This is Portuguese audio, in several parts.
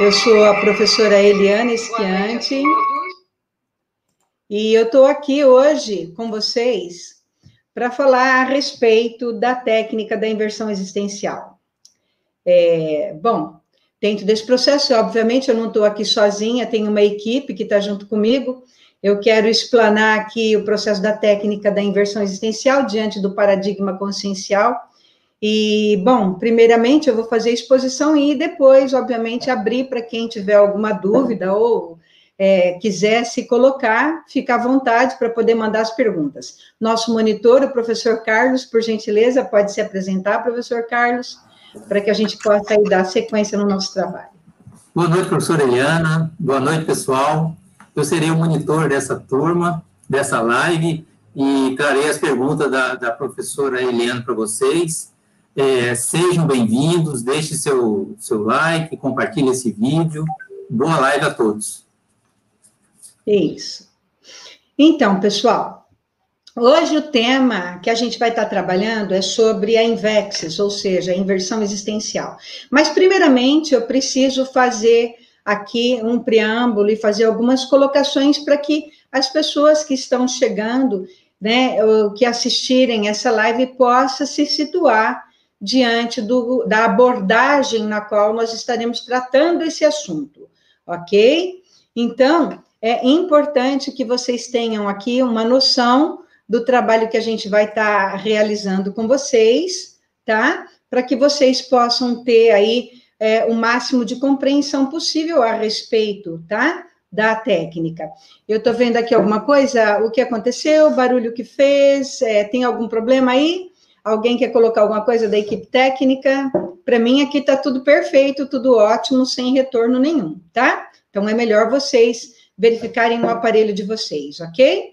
Eu sou a professora Eliana Esquiante e eu estou aqui hoje com vocês para falar a respeito da técnica da inversão existencial. É, bom, dentro desse processo, obviamente, eu não estou aqui sozinha, tem uma equipe que está junto comigo. Eu quero explanar aqui o processo da técnica da inversão existencial diante do paradigma consciencial e, bom, primeiramente eu vou fazer a exposição e depois, obviamente, abrir para quem tiver alguma dúvida ou é, quiser se colocar, fica à vontade para poder mandar as perguntas. Nosso monitor, o professor Carlos, por gentileza, pode se apresentar, professor Carlos, para que a gente possa aí dar sequência no nosso trabalho. Boa noite, professora Eliana. Boa noite, pessoal. Eu serei o monitor dessa turma, dessa live, e trarei as perguntas da, da professora Eliana para vocês. É, sejam bem-vindos, deixe seu, seu like, compartilhe esse vídeo. Boa live a todos. Isso. Então, pessoal, hoje o tema que a gente vai estar trabalhando é sobre a invexis, ou seja, a inversão existencial. Mas, primeiramente, eu preciso fazer aqui um preâmbulo e fazer algumas colocações para que as pessoas que estão chegando, né, que assistirem essa live, possam se situar diante do, da abordagem na qual nós estaremos tratando esse assunto, ok? Então, é importante que vocês tenham aqui uma noção do trabalho que a gente vai estar tá realizando com vocês, tá? Para que vocês possam ter aí é, o máximo de compreensão possível a respeito, tá? Da técnica. Eu estou vendo aqui alguma coisa, o que aconteceu, barulho que fez, é, tem algum problema aí? Alguém quer colocar alguma coisa da equipe técnica? Para mim, aqui está tudo perfeito, tudo ótimo, sem retorno nenhum, tá? Então, é melhor vocês verificarem o aparelho de vocês, ok?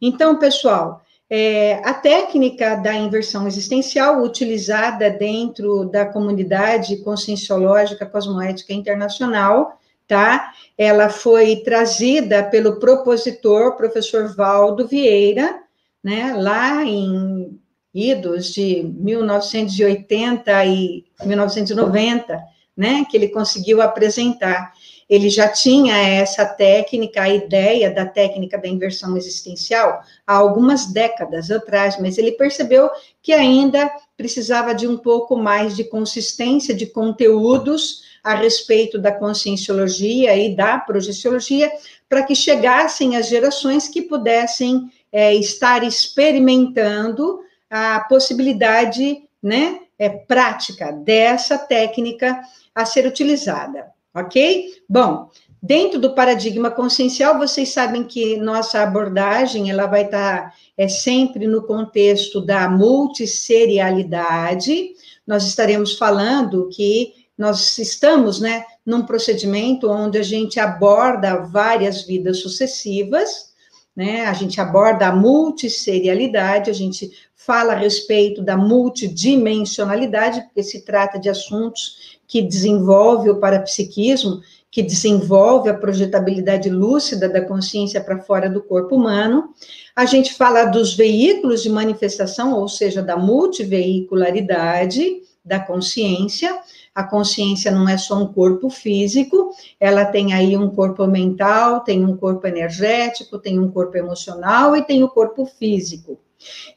Então, pessoal, é, a técnica da inversão existencial utilizada dentro da comunidade conscienciológica cosmoética internacional, tá? Ela foi trazida pelo propositor, professor Valdo Vieira, né, lá em idos de 1980 e 1990, né, que ele conseguiu apresentar. Ele já tinha essa técnica, a ideia da técnica da inversão existencial há algumas décadas atrás, mas ele percebeu que ainda precisava de um pouco mais de consistência de conteúdos a respeito da conscienciologia e da projeciologia, para que chegassem as gerações que pudessem é, estar experimentando a possibilidade, né, é, prática dessa técnica a ser utilizada, ok? Bom, dentro do paradigma consciencial, vocês sabem que nossa abordagem, ela vai estar é, sempre no contexto da multisserialidade, nós estaremos falando que nós estamos, né, num procedimento onde a gente aborda várias vidas sucessivas, né? A gente aborda a multisserialidade, a gente fala a respeito da multidimensionalidade, porque se trata de assuntos que desenvolve o parapsiquismo, que desenvolve a projetabilidade lúcida da consciência para fora do corpo humano. A gente fala dos veículos de manifestação, ou seja, da multiveicularidade da consciência. A consciência não é só um corpo físico, ela tem aí um corpo mental, tem um corpo energético, tem um corpo emocional e tem o corpo físico.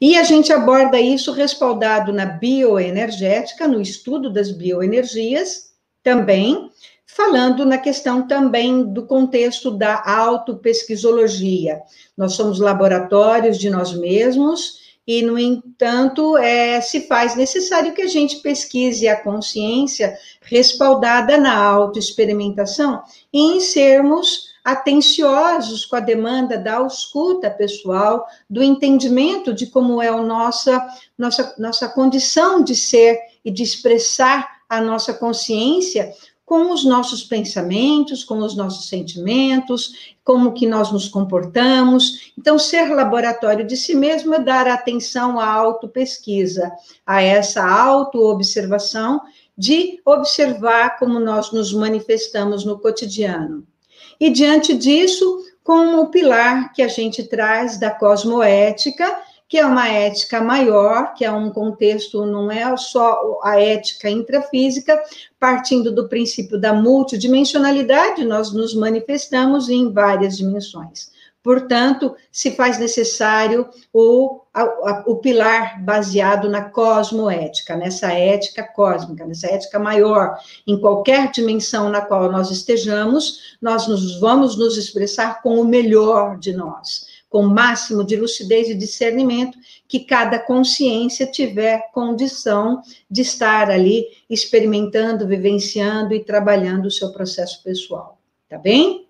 E a gente aborda isso respaldado na bioenergética, no estudo das bioenergias, também, falando na questão também do contexto da autopesquisologia. Nós somos laboratórios de nós mesmos e, no entanto, é, se faz necessário que a gente pesquise a consciência respaldada na autoexperimentação em sermos atenciosos com a demanda da escuta pessoal, do entendimento de como é a nossa, nossa, nossa condição de ser e de expressar a nossa consciência com os nossos pensamentos, com os nossos sentimentos, como que nós nos comportamos. Então, ser laboratório de si mesmo é dar atenção à autopesquisa, a essa autoobservação de observar como nós nos manifestamos no cotidiano. E diante disso, como o pilar que a gente traz da cosmoética, que é uma ética maior, que é um contexto, não é só a ética intrafísica, partindo do princípio da multidimensionalidade, nós nos manifestamos em várias dimensões. Portanto, se faz necessário o, a, o pilar baseado na cosmoética, nessa ética cósmica, nessa ética maior. Em qualquer dimensão na qual nós estejamos, nós nos, vamos nos expressar com o melhor de nós, com o máximo de lucidez e discernimento que cada consciência tiver condição de estar ali experimentando, vivenciando e trabalhando o seu processo pessoal. Tá bem?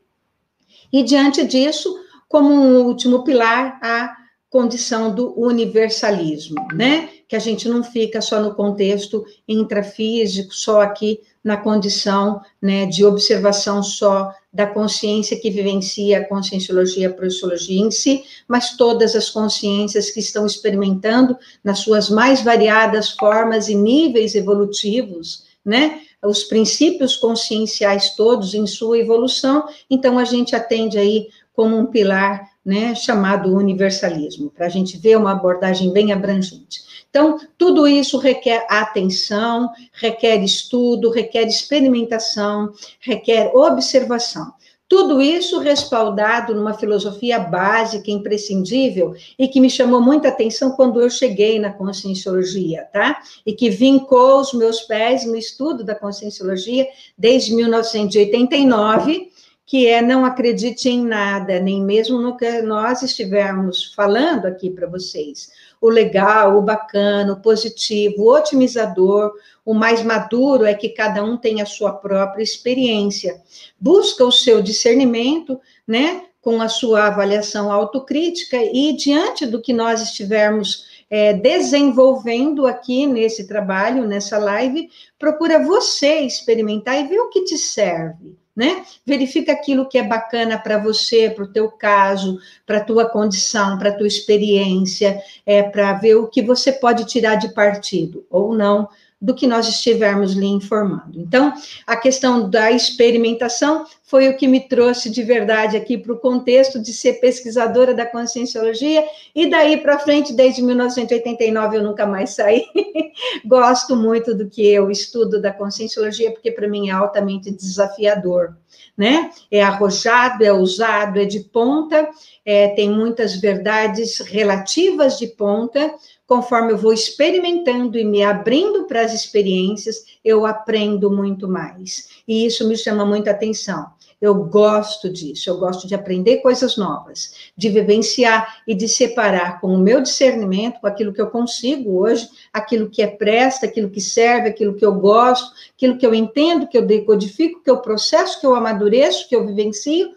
E diante disso, como um último pilar, a condição do universalismo, né? Que a gente não fica só no contexto intrafísico, só aqui na condição né, de observação só da consciência que vivencia a conscienciologia, a projeciologia em si, mas todas as consciências que estão experimentando nas suas mais variadas formas e níveis evolutivos, né? Os princípios conscienciais todos em sua evolução, então a gente atende aí como um pilar né, chamado universalismo, para a gente ver uma abordagem bem abrangente. Então, tudo isso requer atenção, requer estudo, requer experimentação, requer observação. Tudo isso respaldado numa filosofia básica, imprescindível, e que me chamou muita atenção quando eu cheguei na conscienciologia, tá? E que vincou os meus pés no estudo da conscienciologia desde 1989 que é não acredite em nada, nem mesmo no que nós estivermos falando aqui para vocês. O legal, o bacana, o positivo, o otimizador, o mais maduro é que cada um tem a sua própria experiência. Busca o seu discernimento, né, com a sua avaliação autocrítica e diante do que nós estivermos é, desenvolvendo aqui nesse trabalho, nessa live, procura você experimentar e ver o que te serve né? Verifica aquilo que é bacana para você, para o teu caso, para a tua condição, para a tua experiência, é, para ver o que você pode tirar de partido ou não do que nós estivermos lhe informando. Então, a questão da experimentação foi o que me trouxe de verdade aqui para o contexto de ser pesquisadora da conscienciologia, e daí para frente, desde 1989, eu nunca mais saí. Gosto muito do que eu estudo da conscienciologia, porque para mim é altamente desafiador. Né? É arrojado, é usado, é de ponta, é, tem muitas verdades relativas de ponta, conforme eu vou experimentando e me abrindo para as experiências, eu aprendo muito mais. E isso me chama muita atenção. Eu gosto disso, eu gosto de aprender coisas novas, de vivenciar e de separar com o meu discernimento, com aquilo que eu consigo hoje, aquilo que é presta, aquilo que serve, aquilo que eu gosto, aquilo que eu entendo, que eu decodifico, que eu processo, que eu amadureço, que eu vivencio,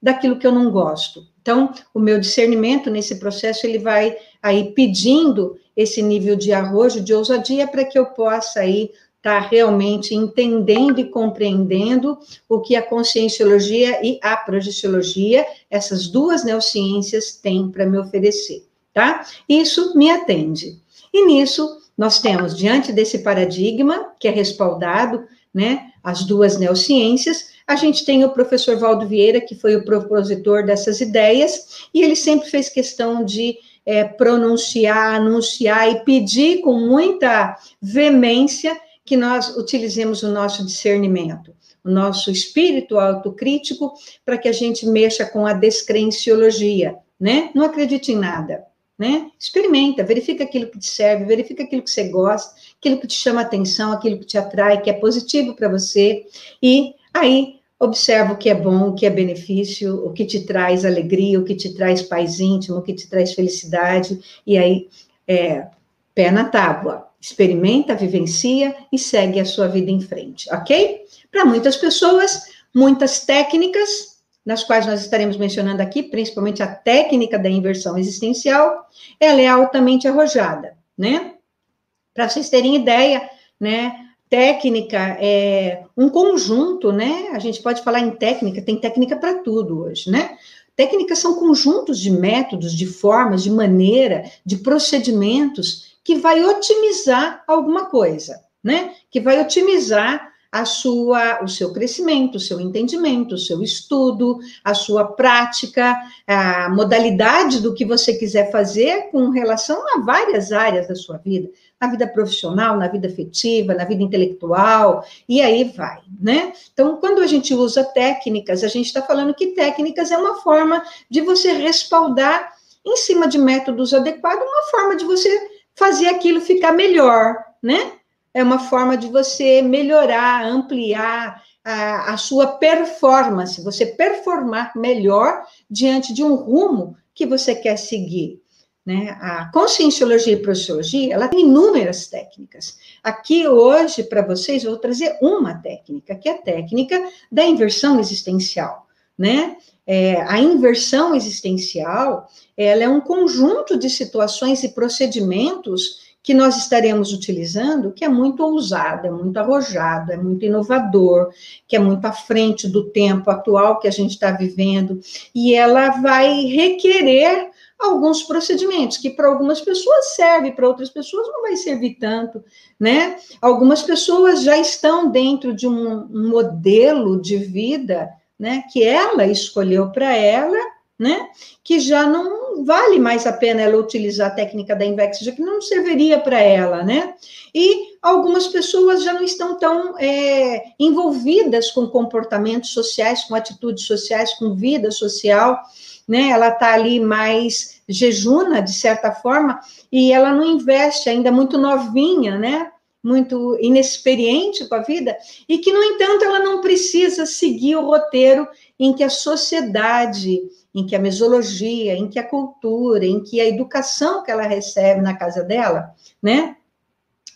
daquilo que eu não gosto. Então, o meu discernimento nesse processo, ele vai aí pedindo esse nível de arrojo, de ousadia, para que eu possa aí estar tá realmente entendendo e compreendendo o que a conscienciologia e a projeciologia, essas duas neurociências, têm para me oferecer, tá? Isso me atende. E nisso, nós temos, diante desse paradigma, que é respaldado, né, as duas neurociências, a gente tem o professor Valdo Vieira, que foi o propositor dessas ideias, e ele sempre fez questão de é, pronunciar, anunciar e pedir com muita veemência que nós utilizemos o nosso discernimento, o nosso espírito autocrítico, para que a gente mexa com a descrenciologia, né? Não acredite em nada, né? Experimenta, verifica aquilo que te serve, verifica aquilo que você gosta, aquilo que te chama atenção, aquilo que te atrai, que é positivo para você, e aí Observa o que é bom, o que é benefício, o que te traz alegria, o que te traz paz íntimo, o que te traz felicidade, e aí, é, pé na tábua. Experimenta, vivencia e segue a sua vida em frente, ok? Para muitas pessoas, muitas técnicas, nas quais nós estaremos mencionando aqui, principalmente a técnica da inversão existencial, ela é altamente arrojada, né? Para vocês terem ideia, né? Técnica é um conjunto, né? A gente pode falar em técnica, tem técnica para tudo hoje, né? Técnicas são conjuntos de métodos, de formas, de maneira, de procedimentos que vai otimizar alguma coisa, né? Que vai otimizar a sua, o seu crescimento, o seu entendimento, o seu estudo, a sua prática, a modalidade do que você quiser fazer com relação a várias áreas da sua vida, na vida profissional, na vida afetiva, na vida intelectual, e aí vai, né? Então, quando a gente usa técnicas, a gente está falando que técnicas é uma forma de você respaldar, em cima de métodos adequados, uma forma de você fazer aquilo ficar melhor, né? é uma forma de você melhorar, ampliar a, a sua performance, você performar melhor diante de um rumo que você quer seguir. Né? A conscienciologia e projeciologia, ela tem inúmeras técnicas. Aqui hoje, para vocês, eu vou trazer uma técnica, que é a técnica da inversão existencial, né? É, a inversão existencial, ela é um conjunto de situações e procedimentos que nós estaremos utilizando, que é muito ousado, é muito arrojado, é muito inovador, que é muito à frente do tempo atual que a gente está vivendo, e ela vai requerer alguns procedimentos que para algumas pessoas serve, para outras pessoas não vai servir tanto, né? Algumas pessoas já estão dentro de um, modelo de vida, né, que ela escolheu para ela né? Que já não vale mais a pena ela utilizar a técnica da Invex, já que não serviria para ela, né? E algumas pessoas já não estão tão é, envolvidas com comportamentos sociais, com atitudes sociais, com vida social, né? Ela está ali mais jejuna, de certa forma, e ela não investe, ainda muito novinha, né? Muito inexperiente com a vida, e que, no entanto, ela não precisa seguir o roteiro em que a sociedade em que a mesologia, em que a cultura, em que a educação que ela recebe na casa dela, né,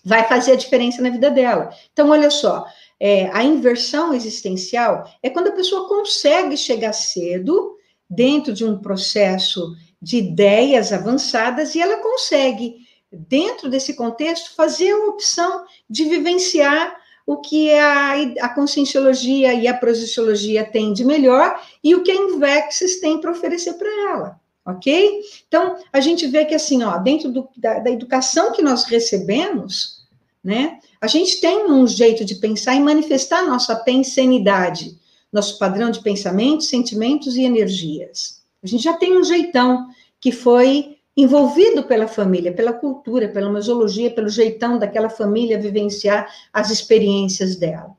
vai fazer a diferença na vida dela. Então, olha só, é, a inversão existencial é quando a pessoa consegue chegar cedo dentro de um processo de ideias avançadas e ela consegue, dentro desse contexto, fazer a opção de vivenciar o que a, a conscienciologia e a projeciologia têm de melhor e o que a Invexis tem para oferecer para ela, ok? Então, a gente vê que, assim, ó, dentro do, da, da educação que nós recebemos, né, a gente tem um jeito de pensar e manifestar nossa pensenidade, nosso padrão de pensamentos, sentimentos e energias. A gente já tem um jeitão que foi envolvido pela família, pela cultura, pela mesologia, pelo jeitão daquela família vivenciar as experiências dela.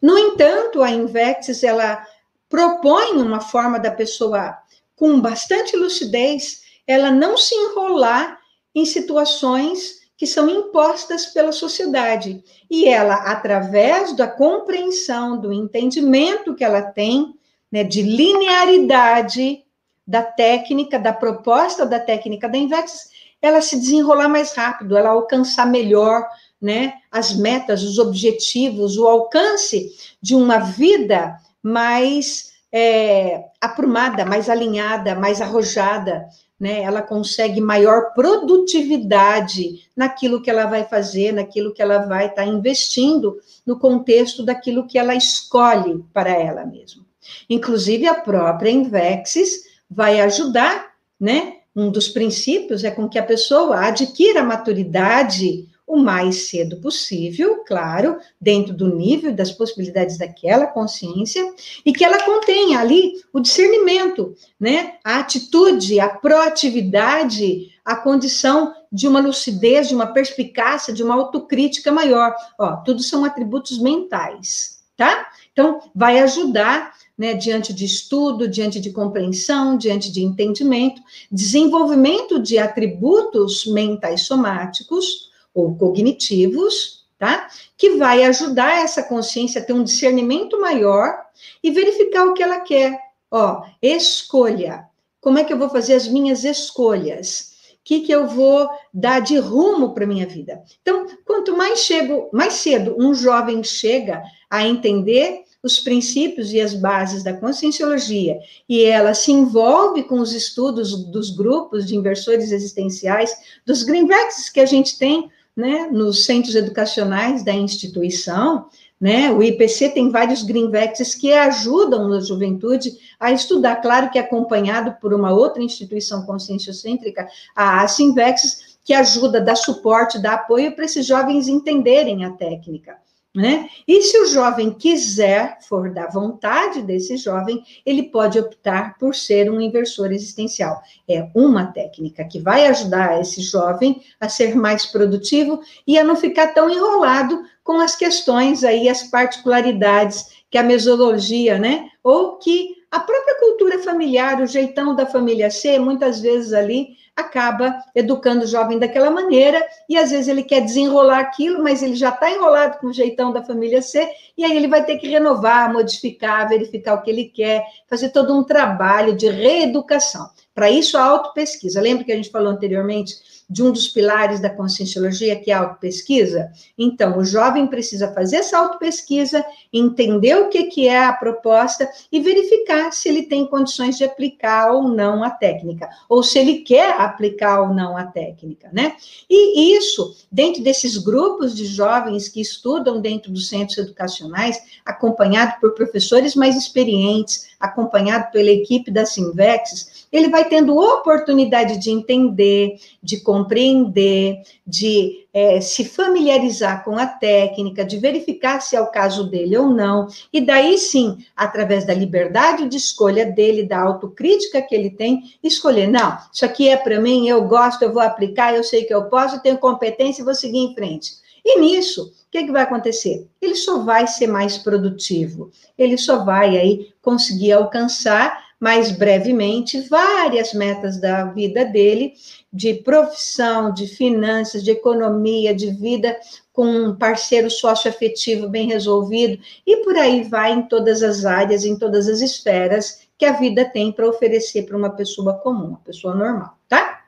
No entanto, a Invexis, ela propõe uma forma da pessoa com bastante lucidez, ela não se enrolar em situações que são impostas pela sociedade. E ela, através da compreensão, do entendimento que ela tem, né, de linearidade, da técnica, da proposta da técnica da Invex, ela se desenrolar mais rápido, ela alcançar melhor, né, as metas, os objetivos, o alcance de uma vida mais é, aprumada, mais alinhada, mais arrojada, né? Ela consegue maior produtividade naquilo que ela vai fazer, naquilo que ela vai estar tá investindo no contexto daquilo que ela escolhe para ela mesma. Inclusive a própria Invexis vai ajudar, né? Um dos princípios é com que a pessoa adquira a maturidade o mais cedo possível, claro, dentro do nível das possibilidades daquela consciência, e que ela contenha ali o discernimento, né? A atitude, a proatividade, a condição de uma lucidez, de uma perspicácia, de uma autocrítica maior. Ó, tudo são atributos mentais, tá? Então, vai ajudar né, diante de estudo, diante de compreensão, diante de entendimento, desenvolvimento de atributos mentais somáticos ou cognitivos, tá? Que vai ajudar essa consciência a ter um discernimento maior e verificar o que ela quer. Ó, escolha. Como é que eu vou fazer as minhas escolhas? O que, que eu vou dar de rumo para minha vida? Então, quanto mais chego, mais cedo um jovem chega a entender os princípios e as bases da conscienciologia e ela se envolve com os estudos dos grupos de inversores existenciais, dos greenbacks que a gente tem né, nos centros educacionais da instituição, né? O IPC tem vários greenbacks que ajudam a juventude a estudar, claro que acompanhado por uma outra instituição conscienciocêntrica, a Asimvex, que ajuda, dá suporte, dá apoio para esses jovens entenderem a técnica Né? E se o jovem quiser, for da vontade desse jovem, ele pode optar por ser um inversor existencial. É uma técnica que vai ajudar esse jovem a ser mais produtivo e a não ficar tão enrolado com as questões aí, as particularidades que a mesologia, né? Ou que a própria cultura familiar, o jeitão da família C, muitas vezes ali acaba educando o jovem daquela maneira, e às vezes ele quer desenrolar aquilo, mas ele já está enrolado com o jeitão da família C, e aí ele vai ter que renovar, modificar, verificar o que ele quer, fazer todo um trabalho de reeducação. Para isso, a autopesquisa. Lembra que a gente falou anteriormente de um dos pilares da conscienciologia, que é a autopesquisa? Então, o jovem precisa fazer essa autopesquisa, entender o que, que é a proposta e verificar se ele tem condições de aplicar ou não a técnica, ou se ele quer aplicar ou não a técnica, né? E isso, dentro desses grupos de jovens que estudam dentro dos centros educacionais, acompanhado por professores mais experientes, acompanhado pela equipe da Simvex, ele vai tendo oportunidade de entender, de compreender, de é, se familiarizar com a técnica, de verificar se é o caso dele ou não, e daí sim, através da liberdade de escolha dele, da autocrítica que ele tem, escolher, não, isso aqui é para mim, eu gosto, eu vou aplicar, eu sei que eu posso, eu tenho competência e vou seguir em frente. E nisso, o que, que vai acontecer? Ele só vai ser mais produtivo, ele só vai aí conseguir alcançar mais brevemente várias metas da vida dele, de profissão, de finanças, de economia, de vida com um parceiro socioafetivo bem resolvido, e por aí vai em todas as áreas, em todas as esferas que a vida tem para oferecer para uma pessoa comum, uma pessoa normal, tá?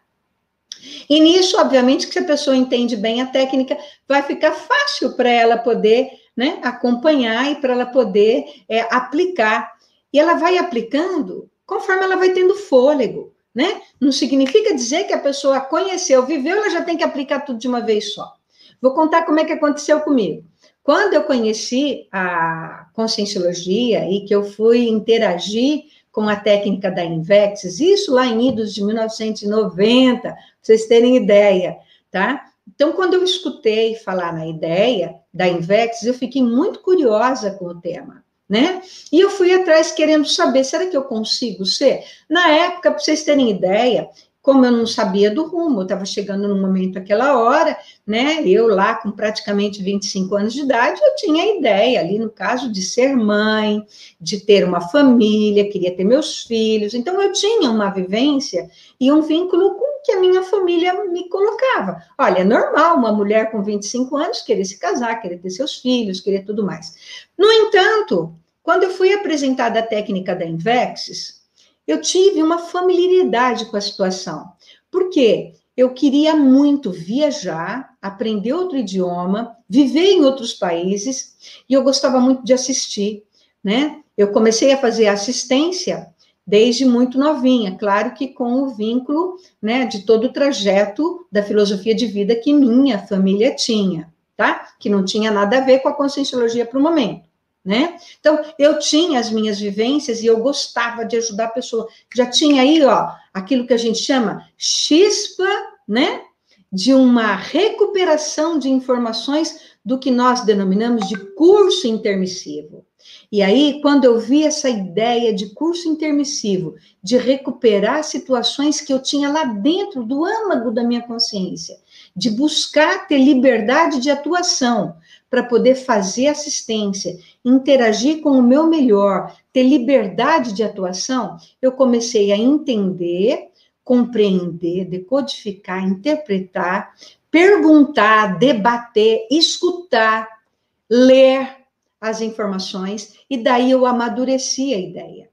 E nisso, obviamente, que se a pessoa entende bem a técnica, vai ficar fácil para ela poder né, acompanhar e para ela poder é, aplicar e ela vai aplicando conforme ela vai tendo fôlego, né? Não significa dizer que a pessoa conheceu, viveu, ela já tem que aplicar tudo de uma vez só. Vou contar como é que aconteceu comigo. Quando eu conheci a conscienciologia e que eu fui interagir com a técnica da Invexis, isso lá em idos de 1990, para vocês terem ideia, tá? Então, quando eu escutei falar na ideia da Invexis, eu fiquei muito curiosa com o tema né? E eu fui atrás querendo saber, será que eu consigo ser? Na época, para vocês terem ideia, como eu não sabia do rumo, eu estava chegando no momento aquela hora, né? Eu lá com praticamente 25 anos de idade, eu tinha a ideia ali, no caso, de ser mãe, de ter uma família, queria ter meus filhos. Então, eu tinha uma vivência e um vínculo com que a minha família me colocava. Olha, é normal uma mulher com 25 anos querer se casar, querer ter seus filhos, querer tudo mais. No entanto, quando eu fui apresentada a técnica da Invexis, eu tive uma familiaridade com a situação. Por quê? Eu queria muito viajar, aprender outro idioma, viver em outros países, e eu gostava muito de assistir, né? Eu comecei a fazer assistência desde muito novinha, claro que com o vínculo, né, de todo o trajeto da filosofia de vida que minha família tinha, tá? Que não tinha nada a ver com a conscienciologia para o momento né? Então, eu tinha as minhas vivências e eu gostava de ajudar a pessoa. Já tinha aí, ó, aquilo que a gente chama chispa, né? De uma recuperação de informações do que nós denominamos de curso intermissivo. E aí, quando eu vi essa ideia de curso intermissivo, de recuperar situações que eu tinha lá dentro do âmago da minha consciência, de buscar ter liberdade de atuação, para poder fazer assistência, interagir com o meu melhor, ter liberdade de atuação, eu comecei a entender, compreender, decodificar, interpretar, perguntar, debater, escutar, ler as informações e daí eu amadureci a ideia.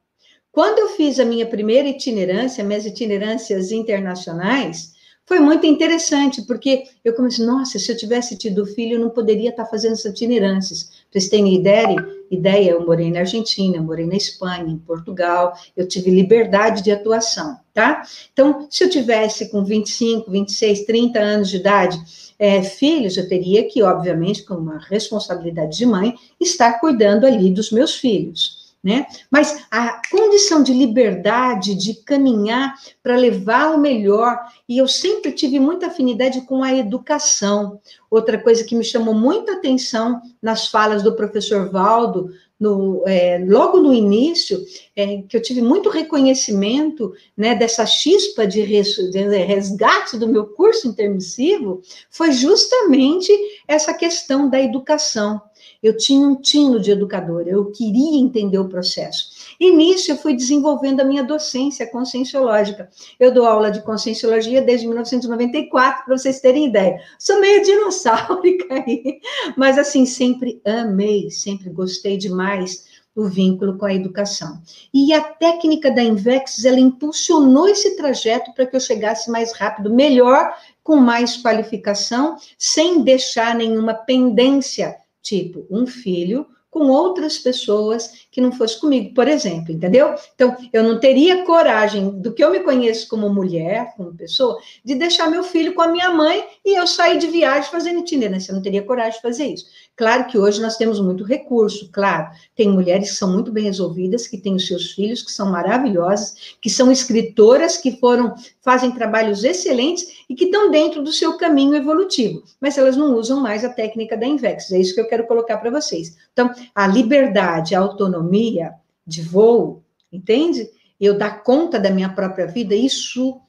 Quando eu fiz a minha primeira itinerância, minhas itinerâncias internacionais, foi muito interessante, porque eu comecei, nossa, se eu tivesse tido filho, eu não poderia estar fazendo essas itinerâncias. Vocês terem ideia, ideia, eu morei na Argentina, morei na Espanha, em Portugal, eu tive liberdade de atuação, tá? Então, se eu tivesse com 25, 26, 30 anos de idade, é, filhos, eu teria que, obviamente, com uma responsabilidade de mãe, estar cuidando ali dos meus filhos né? Mas a condição de liberdade, de caminhar para levar o melhor, e eu sempre tive muita afinidade com a educação. Outra coisa que me chamou muita atenção nas falas do professor Valdo, no, é, logo no início, é, que eu tive muito reconhecimento né, dessa chispa de, res, de resgate do meu curso intermissivo, foi justamente essa questão da educação. Eu tinha um tino de educadora, eu queria entender o processo. E nisso eu fui desenvolvendo a minha docência conscienciológica. Eu dou aula de conscienciologia desde 1994, para vocês terem ideia. Sou meio dinossaurica aí, mas assim, sempre amei, sempre gostei demais o vínculo com a educação. E a técnica da Invex, ela impulsionou esse trajeto para que eu chegasse mais rápido, melhor, com mais qualificação, sem deixar nenhuma pendência, tipo um filho com outras pessoas que não fosse comigo, por exemplo, entendeu? Então, eu não teria coragem, do que eu me conheço como mulher, como pessoa, de deixar meu filho com a minha mãe e eu sair de viagem fazendo itinerância. Eu não teria coragem de fazer isso. Claro que hoje nós temos muito recurso, claro. Tem mulheres que são muito bem resolvidas, que têm os seus filhos, que são maravilhosas, que são escritoras, que foram, fazem trabalhos excelentes e que estão dentro do seu caminho evolutivo. Mas elas não usam mais a técnica da Invex. É isso que eu quero colocar para vocês. Então, a liberdade, a autonomia de voo, entende? Eu dar conta da minha própria vida, isso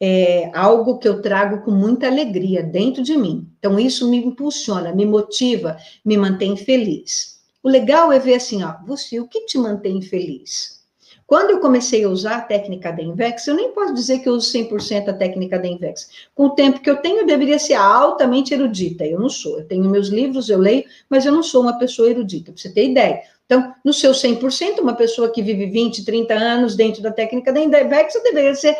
é algo que eu trago com muita alegria dentro de mim. Então, isso me impulsiona, me motiva, me mantém feliz. O legal é ver assim, ó, você, o que te mantém feliz? Quando eu comecei a usar a técnica da Invex, eu nem posso dizer que eu uso 100% a técnica da Invex. Com o tempo que eu tenho, eu deveria ser altamente erudita. Eu não sou. Eu tenho meus livros, eu leio, mas eu não sou uma pessoa erudita, para você ter ideia. Então, no seu 100%, uma pessoa que vive 20, 30 anos dentro da técnica da Invex, eu deveria ser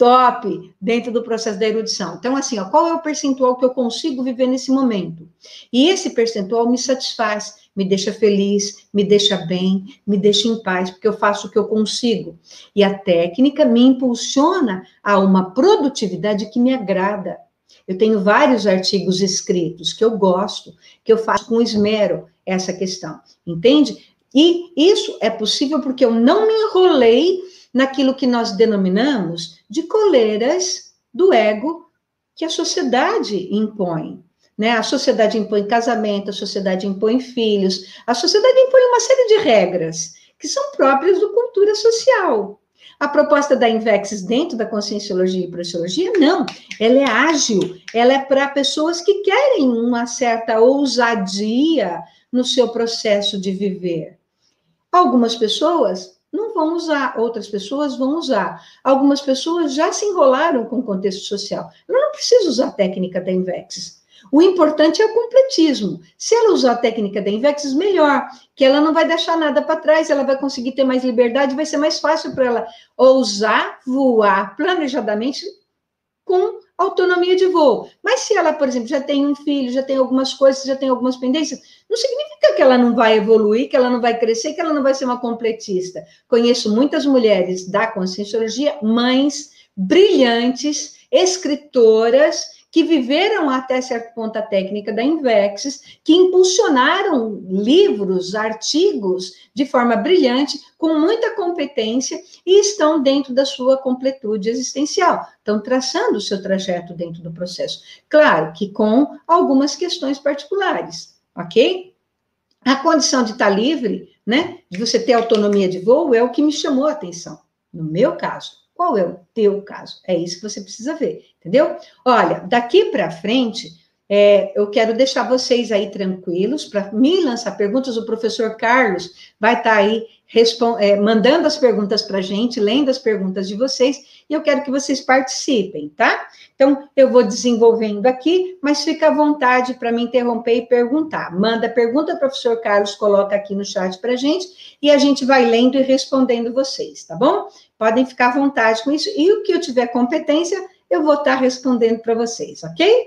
top dentro do processo da erudição. Então, assim, ó, qual é o percentual que eu consigo viver nesse momento? E esse percentual me satisfaz, me deixa feliz, me deixa bem, me deixa em paz, porque eu faço o que eu consigo. E a técnica me impulsiona a uma produtividade que me agrada. Eu tenho vários artigos escritos que eu gosto, que eu faço com esmero essa questão, entende? E isso é possível porque eu não me enrolei naquilo que nós denominamos de coleiras do ego que a sociedade impõe. Né? A sociedade impõe casamento, a sociedade impõe filhos, a sociedade impõe uma série de regras que são próprias da cultura social. A proposta da Invex dentro da conscienciologia e projeciologia, não. Ela é ágil, ela é para pessoas que querem uma certa ousadia no seu processo de viver. Algumas pessoas vão usar, outras pessoas vão usar. Algumas pessoas já se enrolaram com o contexto social. Ela não precisa usar a técnica da Invex. O importante é o completismo. Se ela usar a técnica da Invex, melhor, que ela não vai deixar nada para trás, ela vai conseguir ter mais liberdade, vai ser mais fácil para ela ousar voar planejadamente com autonomia de voo. Mas se ela, por exemplo, já tem um filho, já tem algumas coisas, já tem algumas pendências, não significa que ela não vai evoluir, que ela não vai crescer, que ela não vai ser uma completista. Conheço muitas mulheres da conscienciologia, mães brilhantes, escritoras, que viveram até certo ponto a técnica da Invexis, que impulsionaram livros, artigos de forma brilhante, com muita competência e estão dentro da sua completude existencial, estão traçando o seu trajeto dentro do processo. Claro que com algumas questões particulares, ok? A condição de estar livre, né, de você ter autonomia de voo, é o que me chamou a atenção, no meu caso. Qual é o teu caso? É isso que você precisa ver, entendeu? Olha, daqui para frente, é, eu quero deixar vocês aí tranquilos para me lançar perguntas. O professor Carlos vai estar tá aí é, mandando as perguntas para a gente, lendo as perguntas de vocês, e eu quero que vocês participem, tá? Então, eu vou desenvolvendo aqui, mas fica à vontade para me interromper e perguntar. Manda pergunta, professor Carlos coloca aqui no chat para a gente, e a gente vai lendo e respondendo vocês, tá bom? Podem ficar à vontade com isso. E o que eu tiver competência, eu vou estar respondendo para vocês, ok?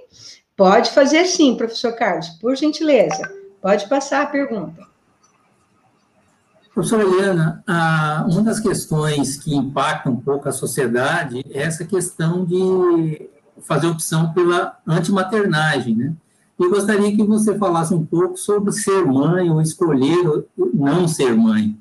Pode fazer sim, professor Carlos, por gentileza. Pode passar a pergunta. Professora Eliana, uma das questões que impacta um pouco a sociedade é essa questão de fazer opção pela antimaternagem, né? E gostaria que você falasse um pouco sobre ser mãe ou escolher não ser mãe.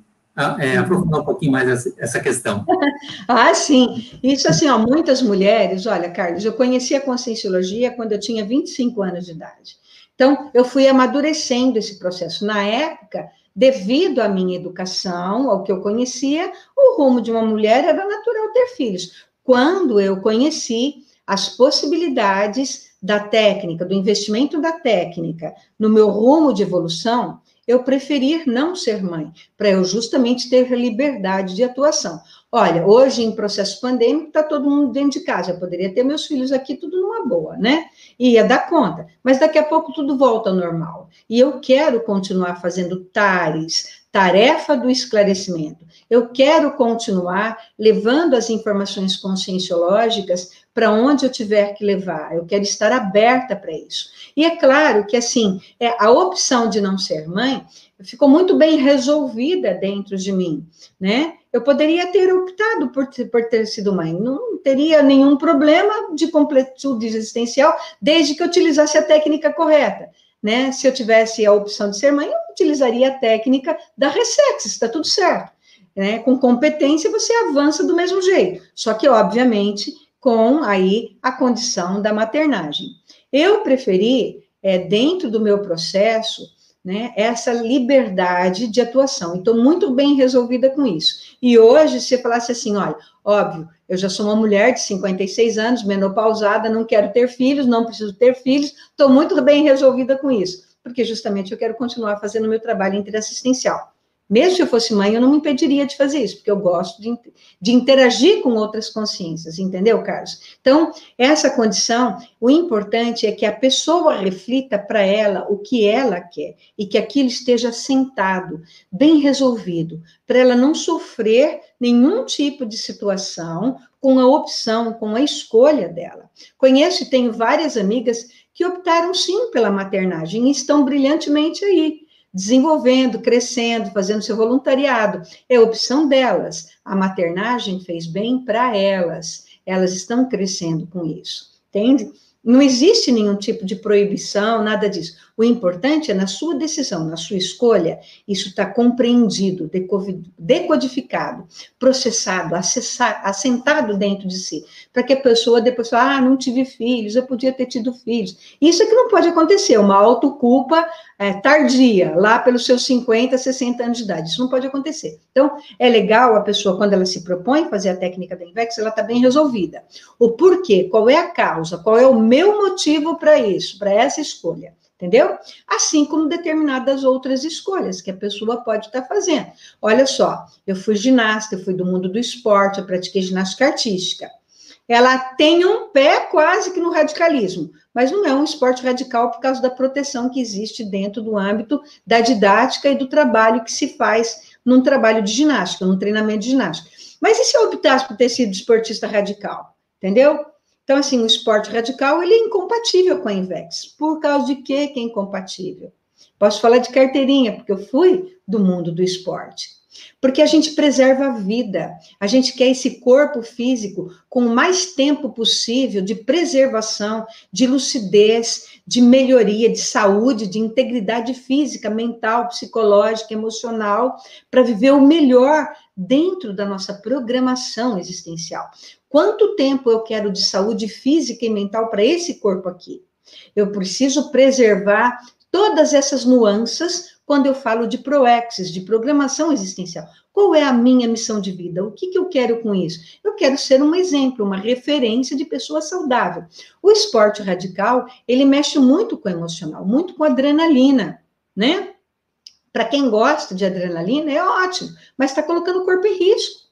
É, aprofundar um pouquinho mais essa, essa questão. ah, sim. Isso assim, ó, muitas mulheres, olha, Carlos, eu conheci a conscienciologia quando eu tinha 25 anos de idade. Então, eu fui amadurecendo esse processo. Na época, devido à minha educação, ao que eu conhecia, o rumo de uma mulher era natural ter filhos. Quando eu conheci as possibilidades da técnica, do investimento da técnica no meu rumo de evolução, eu preferir não ser mãe, para eu justamente ter liberdade de atuação. Olha, hoje em processo pandêmico está todo mundo dentro de casa, eu poderia ter meus filhos aqui tudo numa boa, né? Ia dar conta, mas daqui a pouco tudo volta ao normal. E eu quero continuar fazendo TARES, tarefa do esclarecimento. Eu quero continuar levando as informações conscienciológicas para onde eu tiver que levar. Eu quero estar aberta para isso. E é claro que, assim, é, a opção de não ser mãe ficou muito bem resolvida dentro de mim, né? Eu poderia ter optado por ter, por ter sido mãe, não teria nenhum problema de completude existencial, desde que utilizasse a técnica correta, né? Se eu tivesse a opção de ser mãe, eu utilizaria a técnica da Ressex, está tudo certo. Né? Com competência, você avança do mesmo jeito, só que, obviamente, com aí a condição da maternagem. Eu preferi, é, dentro do meu processo, né, essa liberdade de atuação. Estou muito bem resolvida com isso. E hoje, se falasse assim, olha, óbvio, eu já sou uma mulher de 56 anos, menopausada, não quero ter filhos, não preciso ter filhos, estou muito bem resolvida com isso, porque justamente eu quero continuar fazendo o meu trabalho interassistencial. Mesmo se eu fosse mãe, eu não me impediria de fazer isso, porque eu gosto de, de interagir com outras consciências, entendeu, Carlos? Então, essa condição, o importante é que a pessoa reflita para ela o que ela quer e que aquilo esteja sentado, bem resolvido, para ela não sofrer nenhum tipo de situação com a opção, com a escolha dela. Conheço e tenho várias amigas que optaram sim pela maternagem e estão brilhantemente aí desenvolvendo, crescendo, fazendo seu voluntariado. É opção delas. A maternagem fez bem para elas. Elas estão crescendo com isso. Entende? Não existe nenhum tipo de proibição, nada disso. O importante é na sua decisão, na sua escolha, isso está compreendido, decodificado, processado, assentado dentro de si, para que a pessoa depois fale, ah, não tive filhos, eu podia ter tido filhos. Isso é que não pode acontecer, uma autoculpa é, tardia, lá pelos seus 50, 60 anos de idade. Isso não pode acontecer. Então, é legal a pessoa, quando ela se propõe fazer a técnica da Invex, ela está bem resolvida. O porquê, qual é a causa, qual é o meu motivo para isso, para essa escolha entendeu? Assim como determinadas outras escolhas que a pessoa pode estar tá fazendo. Olha só, eu fui ginasta, eu fui do mundo do esporte, eu pratiquei ginástica artística. Ela tem um pé quase que no radicalismo, mas não é um esporte radical por causa da proteção que existe dentro do âmbito da didática e do trabalho que se faz num trabalho de ginástica, num treinamento de ginástica. Mas e se eu optasse por ter sido esportista radical? Entendeu? Então, assim, o esporte radical, ele é incompatível com a Invex. Por causa de quê que é incompatível? Posso falar de carteirinha, porque eu fui do mundo do esporte. Porque a gente preserva a vida, a gente quer esse corpo físico com o mais tempo possível de preservação, de lucidez, de melhoria, de saúde, de integridade física, mental, psicológica, emocional, para viver o melhor dentro da nossa programação existencial. Quanto tempo eu quero de saúde física e mental para esse corpo aqui? Eu preciso preservar todas essas nuances quando eu falo de proexis, de programação existencial. Qual é a minha missão de vida? O que, que eu quero com isso? Eu quero ser um exemplo, uma referência de pessoa saudável. O esporte radical, ele mexe muito com o emocional, muito com a adrenalina, né? Para quem gosta de adrenalina, é ótimo, mas está colocando o corpo em risco.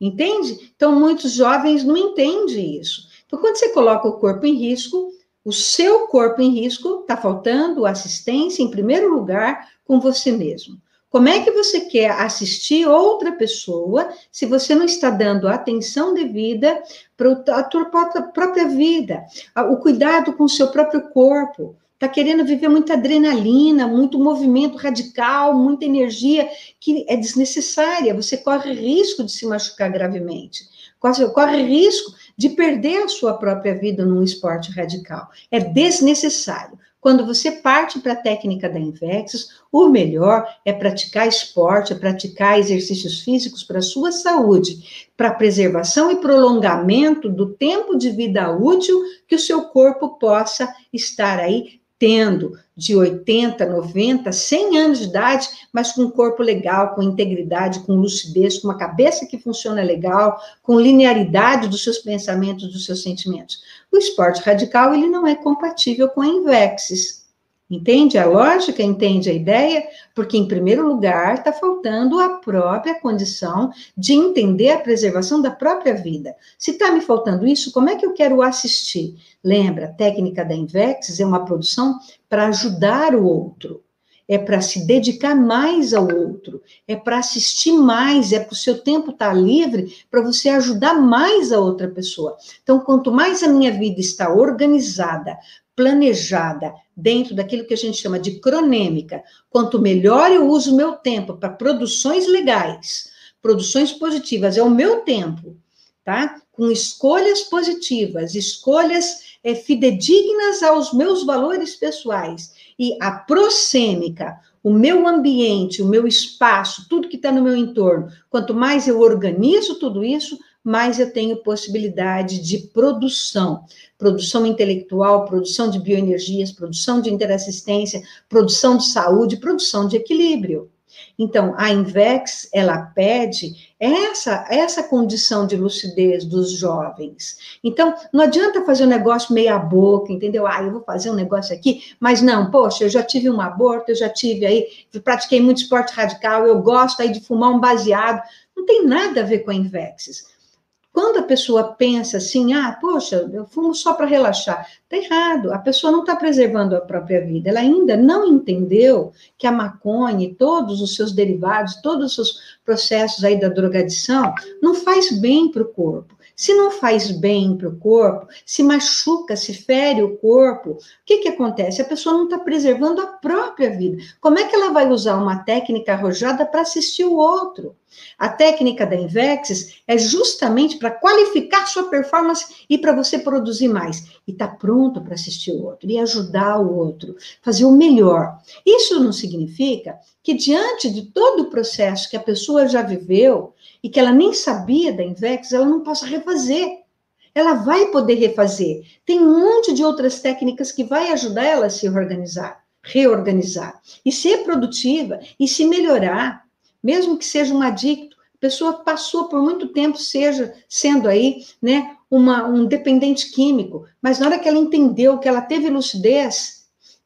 Entende? Então, muitos jovens não entendem isso. Então, quando você coloca o corpo em risco, o seu corpo em risco está faltando assistência, em primeiro lugar, com você mesmo. Como é que você quer assistir outra pessoa se você não está dando atenção devida para a tua própria vida, o cuidado com o seu próprio corpo? Está querendo viver muita adrenalina, muito movimento radical, muita energia que é desnecessária. Você corre risco de se machucar gravemente, corre, corre risco de perder a sua própria vida num esporte radical. É desnecessário. Quando você parte para a técnica da Invexis, o melhor é praticar esporte, é praticar exercícios físicos para a sua saúde, para preservação e prolongamento do tempo de vida útil que o seu corpo possa estar aí tendo de 80, 90, 100 anos de idade, mas com um corpo legal, com integridade, com lucidez, com uma cabeça que funciona legal, com linearidade dos seus pensamentos, dos seus sentimentos. O esporte radical, ele não é compatível com a Invexis. Entende a lógica? Entende a ideia? Porque, em primeiro lugar, está faltando a própria condição de entender a preservação da própria vida. Se está me faltando isso, como é que eu quero assistir? Lembra, a técnica da Invex é uma produção para ajudar o outro, é para se dedicar mais ao outro, é para assistir mais, é para o seu tempo estar tá livre para você ajudar mais a outra pessoa. Então, quanto mais a minha vida está organizada, planejada, dentro daquilo que a gente chama de cronêmica, quanto melhor eu uso o meu tempo para produções legais, produções positivas, é o meu tempo, tá? Com escolhas positivas, escolhas é, fidedignas aos meus valores pessoais. E a prosêmica, o meu ambiente, o meu espaço, tudo que está no meu entorno, quanto mais eu organizo tudo isso, mais eu tenho possibilidade de produção, produção intelectual, produção de bioenergias, produção de interassistência, produção de saúde, produção de equilíbrio. Então, a Invex, ela pede essa, essa condição de lucidez dos jovens. Então, não adianta fazer um negócio meia boca, entendeu? Ah, eu vou fazer um negócio aqui, mas não, poxa, eu já tive um aborto, eu já tive aí, pratiquei muito esporte radical, eu gosto aí de fumar um baseado. Não tem nada a ver com a Invexes. Quando a pessoa pensa assim, ah, poxa, eu fumo só para relaxar, está errado. A pessoa não está preservando a própria vida. Ela ainda não entendeu que a maconha e todos os seus derivados, todos os processos aí da drogadição, não faz bem para o corpo. Se não faz bem para o corpo, se machuca, se fere o corpo, o que, que acontece? A pessoa não está preservando a própria vida. Como é que ela vai usar uma técnica arrojada para assistir o outro? A técnica da Invexis é justamente para qualificar sua performance e para você produzir mais. E estar tá pronto para assistir o outro e ajudar o outro, fazer o melhor. Isso não significa que, diante de todo o processo que a pessoa já viveu, e que ela nem sabia da Invex, ela não possa refazer. Ela vai poder refazer. Tem um monte de outras técnicas que vai ajudar ela a se organizar, reorganizar e ser produtiva e se melhorar, mesmo que seja um adicto. A pessoa passou por muito tempo seja sendo aí, né, uma, um dependente químico, mas na hora que ela entendeu que ela teve lucidez,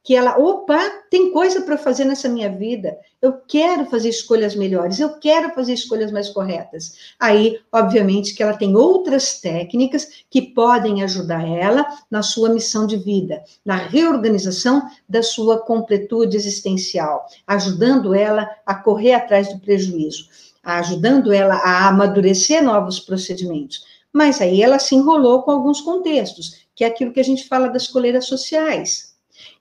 que ela, opa, tem coisa para fazer nessa minha vida. Eu quero fazer escolhas melhores, eu quero fazer escolhas mais corretas. Aí, obviamente, que ela tem outras técnicas que podem ajudar ela na sua missão de vida, na reorganização da sua completude existencial, ajudando ela a correr atrás do prejuízo, ajudando ela a amadurecer novos procedimentos. Mas aí ela se enrolou com alguns contextos, que é aquilo que a gente fala das coleiras sociais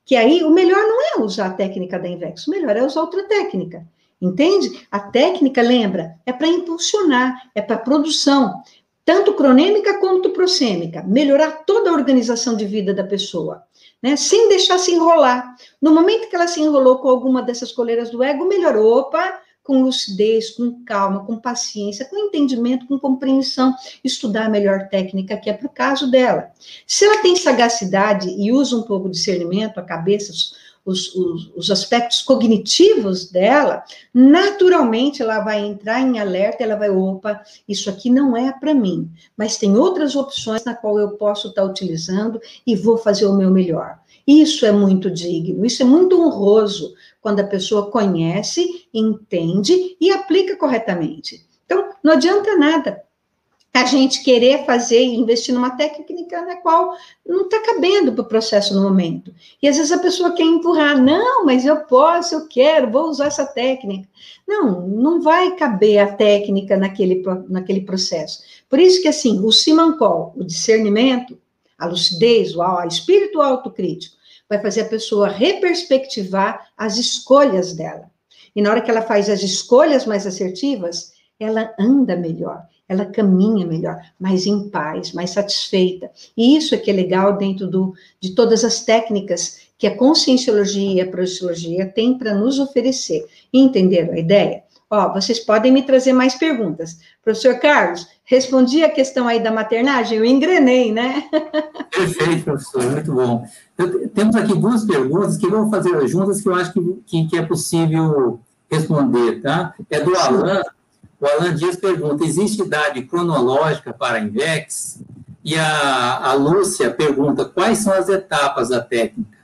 que aí o melhor não é usar a técnica da Invex, o melhor é usar outra técnica. Entende? A técnica, lembra, é para impulsionar, é para produção, tanto cronêmica quanto prosêmica, melhorar toda a organização de vida da pessoa, né? Sem deixar se enrolar. No momento que ela se enrolou com alguma dessas coleiras do ego, melhorou, opa, com lucidez, com calma, com paciência, com entendimento, com compreensão, estudar a melhor técnica que é para o caso dela. Se ela tem sagacidade e usa um pouco de discernimento, a cabeça, os, os, os, aspectos cognitivos dela, naturalmente ela vai entrar em alerta, ela vai, opa, isso aqui não é para mim, mas tem outras opções na qual eu posso estar tá utilizando e vou fazer o meu melhor. Isso é muito digno, isso é muito honroso, quando a pessoa conhece, entende e aplica corretamente. Então, não adianta nada a gente querer fazer e investir numa técnica na qual não está cabendo para o processo no momento. E às vezes a pessoa quer empurrar, não, mas eu posso, eu quero, vou usar essa técnica. Não, não vai caber a técnica naquele, naquele processo. Por isso que, assim, o Simancol, o discernimento, a lucidez, o espírito autocrítico, vai fazer a pessoa reperspectivar as escolhas dela. E na hora que ela faz as escolhas mais assertivas, ela anda melhor, ela caminha melhor, mais em paz, mais satisfeita. E isso é que é legal dentro do, de todas as técnicas que a conscienciologia e a projeciologia têm para nos oferecer. Entenderam a ideia? Ó, vocês podem me trazer mais perguntas. Professor Carlos, respondi a questão aí da maternagem? Eu engrenei, né? Perfeito, professor, muito bom. Eu, temos aqui duas perguntas que vamos fazer juntas que eu acho que, que, que é possível responder, tá? É do Alan. O Alan Dias pergunta: existe idade cronológica para a INVEX? E a, a Lúcia pergunta: quais são as etapas da técnica?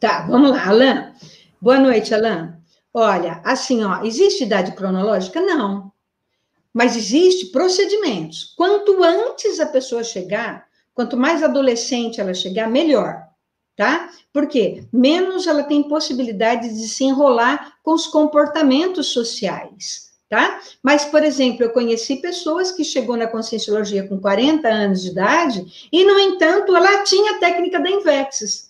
Tá, vamos lá, Alan. Boa noite, Alan. Olha, assim, ó, existe idade cronológica? Não. Mas existe procedimentos. Quanto antes a pessoa chegar, quanto mais adolescente ela chegar, melhor, tá? Por quê? Menos ela tem possibilidade de se enrolar com os comportamentos sociais, tá? Mas, por exemplo, eu conheci pessoas que chegou na conscienciologia com 40 anos de idade e, no entanto, ela tinha a técnica da Invexis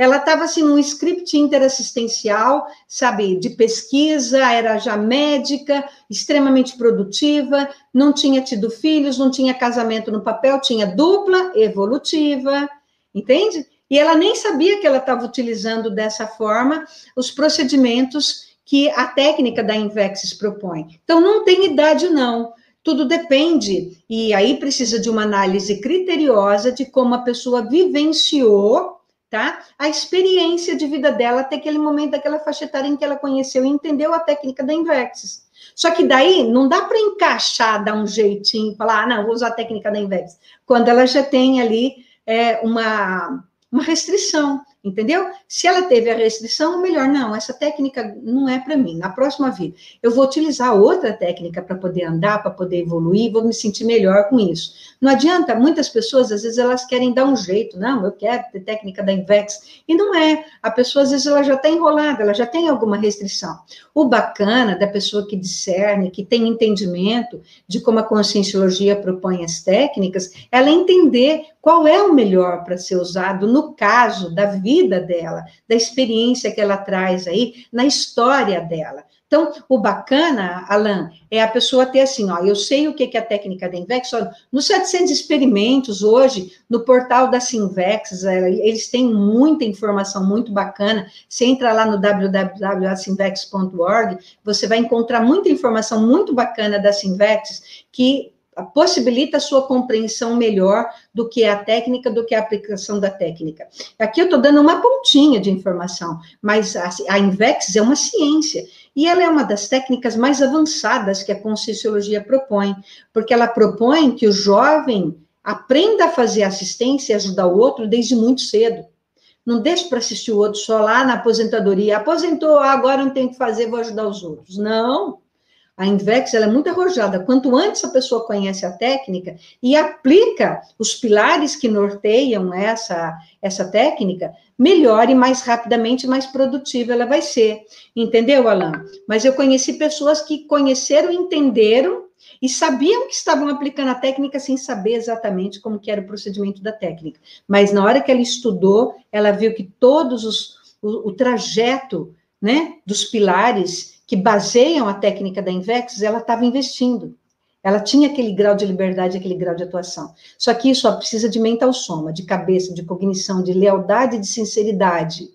ela estava assim num script interassistencial, sabe, de pesquisa, era já médica, extremamente produtiva, não tinha tido filhos, não tinha casamento no papel, tinha dupla evolutiva, entende? E ela nem sabia que ela estava utilizando dessa forma os procedimentos que a técnica da Invexis propõe. Então, não tem idade, não. Tudo depende, e aí precisa de uma análise criteriosa de como a pessoa vivenciou tá? A experiência de vida dela até aquele momento daquela faixa etária em que ela conheceu e entendeu a técnica da Invexis. Só que daí não dá para encaixar, dar um jeitinho, falar, ah, não, vou usar a técnica da Invexis, quando ela já tem ali é, uma, uma restrição entendeu? Se ela teve a restrição, melhor não, essa técnica não é para mim. Na próxima vida, eu vou utilizar outra técnica para poder andar, para poder evoluir, vou me sentir melhor com isso. Não adianta, muitas pessoas, às vezes, elas querem dar um jeito, não, eu quero ter técnica da Invex, e não é. A pessoa, às vezes, ela já está enrolada, ela já tem alguma restrição. O bacana da pessoa que discerne, que tem entendimento de como a conscienciologia propõe as técnicas, ela entender qual é o melhor para ser usado no caso da vida dela, da experiência que ela traz aí, na história dela. Então, o bacana, Alan, é a pessoa ter assim, ó, eu sei o que é a técnica da Invex, ó, nos 700 experimentos hoje, no portal da Sinvex, é, eles têm muita informação muito bacana, você entra lá no www.sinvex.org, você vai encontrar muita informação muito bacana da Sinvex, que possibilita a sua compreensão melhor do que a técnica, do que a aplicação da técnica. Aqui eu estou dando uma pontinha de informação, mas a, a Invex é uma ciência, e ela é uma das técnicas mais avançadas que a Conscienciologia propõe, porque ela propõe que o jovem aprenda a fazer assistência e ajudar o outro desde muito cedo. Não deixe para assistir o outro só lá na aposentadoria. Aposentou, agora não tem que fazer, vou ajudar os outros. Não. A Invex ela é muito arrojada. Quanto antes a pessoa conhece a técnica e aplica os pilares que norteiam essa, essa técnica, melhor e mais rapidamente, mais produtiva ela vai ser. Entendeu, Alan? Mas eu conheci pessoas que conheceram, entenderam e sabiam que estavam aplicando a técnica sem saber exatamente como que era o procedimento da técnica. Mas na hora que ela estudou, ela viu que todos os o, o trajeto, né, dos pilares que baseiam a técnica da Invex, ela estava investindo. Ela tinha aquele grau de liberdade, aquele grau de atuação. Só que isso ó, precisa de mental soma, de cabeça, de cognição, de lealdade, de sinceridade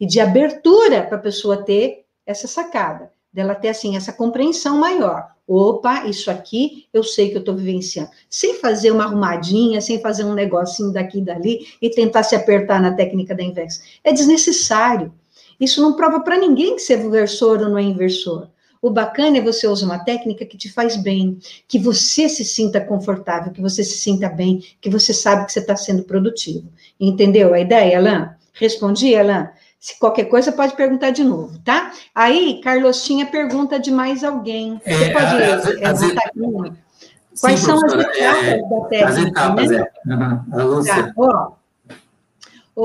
e de abertura para a pessoa ter essa sacada, dela ter assim essa compreensão maior. Opa, isso aqui eu sei que eu estou vivenciando. Sem fazer uma arrumadinha, sem fazer um negocinho daqui e dali e tentar se apertar na técnica da Invex. É desnecessário. Isso não prova para ninguém que você é inversor ou não é inversor. O bacana é você usar uma técnica que te faz bem, que você se sinta confortável, que você se sinta bem, que você sabe que você está sendo produtivo. Entendeu a ideia, Alain? Respondi, Alain? Se qualquer coisa, pode perguntar de novo, tá? Aí, Carlos tinha pergunta de mais alguém. Você é, pode é, aqui? Quais sim, são as etapas é, da técnica? As etapas, né? é. Uhum. A Lúcia. Tá, ó, o,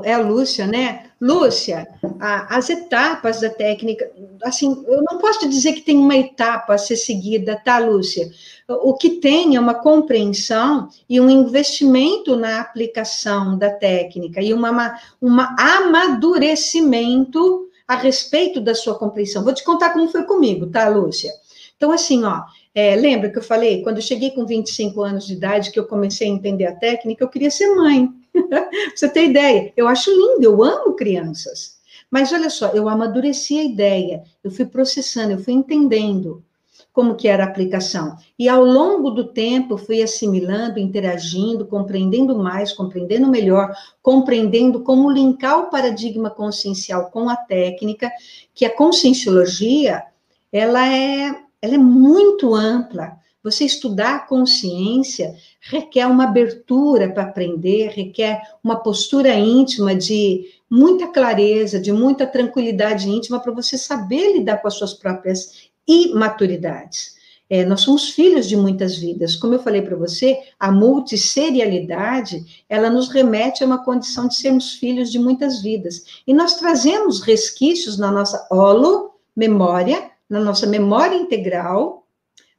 o, é a Lúcia, né? Lúcia, a, as etapas da técnica, assim, eu não posso dizer que tem uma etapa a ser seguida, tá, Lúcia? O que tem é uma compreensão e um investimento na aplicação da técnica e uma, uma amadurecimento a respeito da sua compreensão. Vou te contar como foi comigo, tá, Lúcia? Então, assim, ó, é, lembra que eu falei, quando eu cheguei com 25 anos de idade, que eu comecei a entender a técnica, eu queria ser mãe. você tem ideia? Eu acho lindo, eu amo crianças. Mas olha só, eu amadureci a ideia, eu fui processando, eu fui entendendo como que era a aplicação. E ao longo do tempo fui assimilando, interagindo, compreendendo mais, compreendendo melhor, compreendendo como linkar o paradigma consciencial com a técnica, que a conscienciologia, ela é, ela é muito ampla. Você estudar consciência requer uma abertura para aprender, requer uma postura íntima de muita clareza, de muita tranquilidade íntima para você saber lidar com as suas próprias e maturidades. É, nós somos filhos de muitas vidas. Como eu falei para você, a multisserialidade, ela nos remete a uma condição de sermos filhos de muitas vidas. E nós trazemos resquícios na nossa holo, memória, na nossa memória integral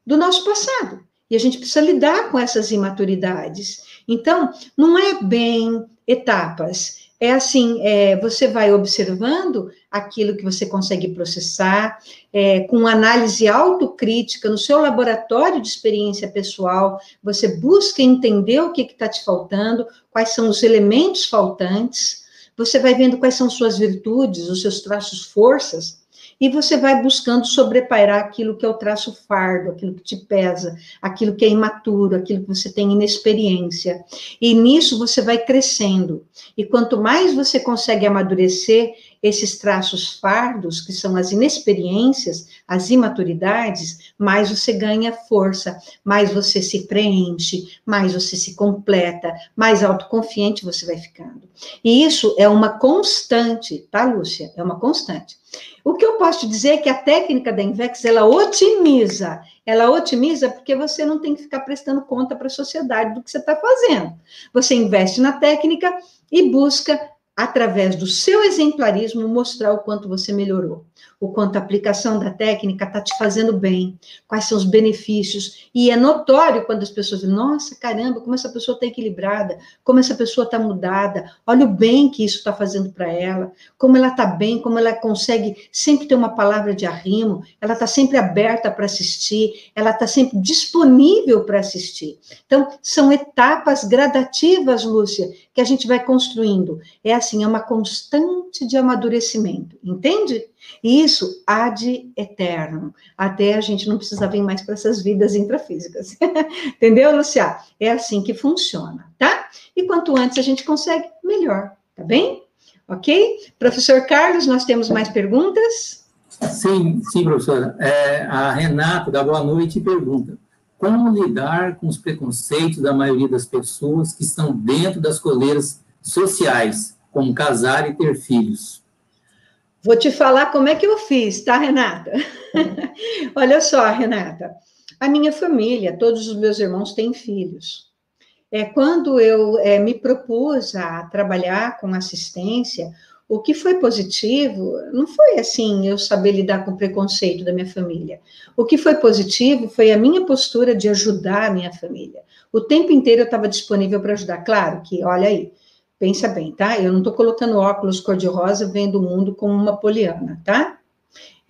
do nosso passado. E a gente precisa lidar com essas imaturidades. Então, não é bem etapas, é assim, é, você vai observando aquilo que você consegue processar, é, com análise autocrítica no seu laboratório de experiência pessoal, você busca entender o que está te faltando, quais são os elementos faltantes, você vai vendo quais são suas virtudes, os seus traços forças, e você vai buscando sobrepairar aquilo que é o traço fardo, aquilo que te pesa, aquilo que é imaturo, aquilo que você tem inexperiência. E nisso você vai crescendo. E quanto mais você consegue amadurecer esses traços fardos, que são as inexperiências, as imaturidades, mais você ganha força, mais você se preenche, mais você se completa, mais autoconfiante você vai ficando. E isso é uma constante, tá, Lúcia? É uma constante. O que eu posso te dizer é que a técnica da Invex, ela otimiza. Ela otimiza porque você não tem que ficar prestando conta para a sociedade do que você está fazendo. Você investe na técnica e busca através do seu exemplarismo, mostrar o quanto você melhorou, o quanto a aplicação da técnica está te fazendo bem, quais são os benefícios. E é notório quando as pessoas dizem, nossa, caramba, como essa pessoa está equilibrada, como essa pessoa está mudada, olha o bem que isso está fazendo para ela, como ela está bem, como ela consegue sempre ter uma palavra de arrimo, ela está sempre aberta para assistir, ela está sempre disponível para assistir. Então, são etapas gradativas, Lúcia, que a gente vai construindo. É assim, é uma constante de amadurecimento, entende? E isso há de eterno, até a gente não precisa vir mais para essas vidas intrafísicas. Entendeu, Lucia? É assim que funciona, tá? E quanto antes a gente consegue, melhor, tá bem? Ok? Professor Carlos, nós temos mais perguntas? Sim, sim, professora. É, a Renata, da Boa Noite, pergunta: como lidar com os preconceitos da maioria das pessoas que estão dentro das coleiras sociais, como casar e ter filhos? Vou te falar como é que eu fiz, tá, Renata? Olha só, Renata, a minha família, todos os meus irmãos têm filhos. É, quando eu é, me propus a trabalhar com assistência, o que foi positivo não foi assim eu saber lidar com o preconceito da minha família. O que foi positivo foi a minha postura de ajudar a minha família. O tempo inteiro eu estava disponível para ajudar. Claro que, olha aí, pensa bem, tá? Eu não estou colocando óculos cor-de-rosa vendo o mundo como uma poliana, tá?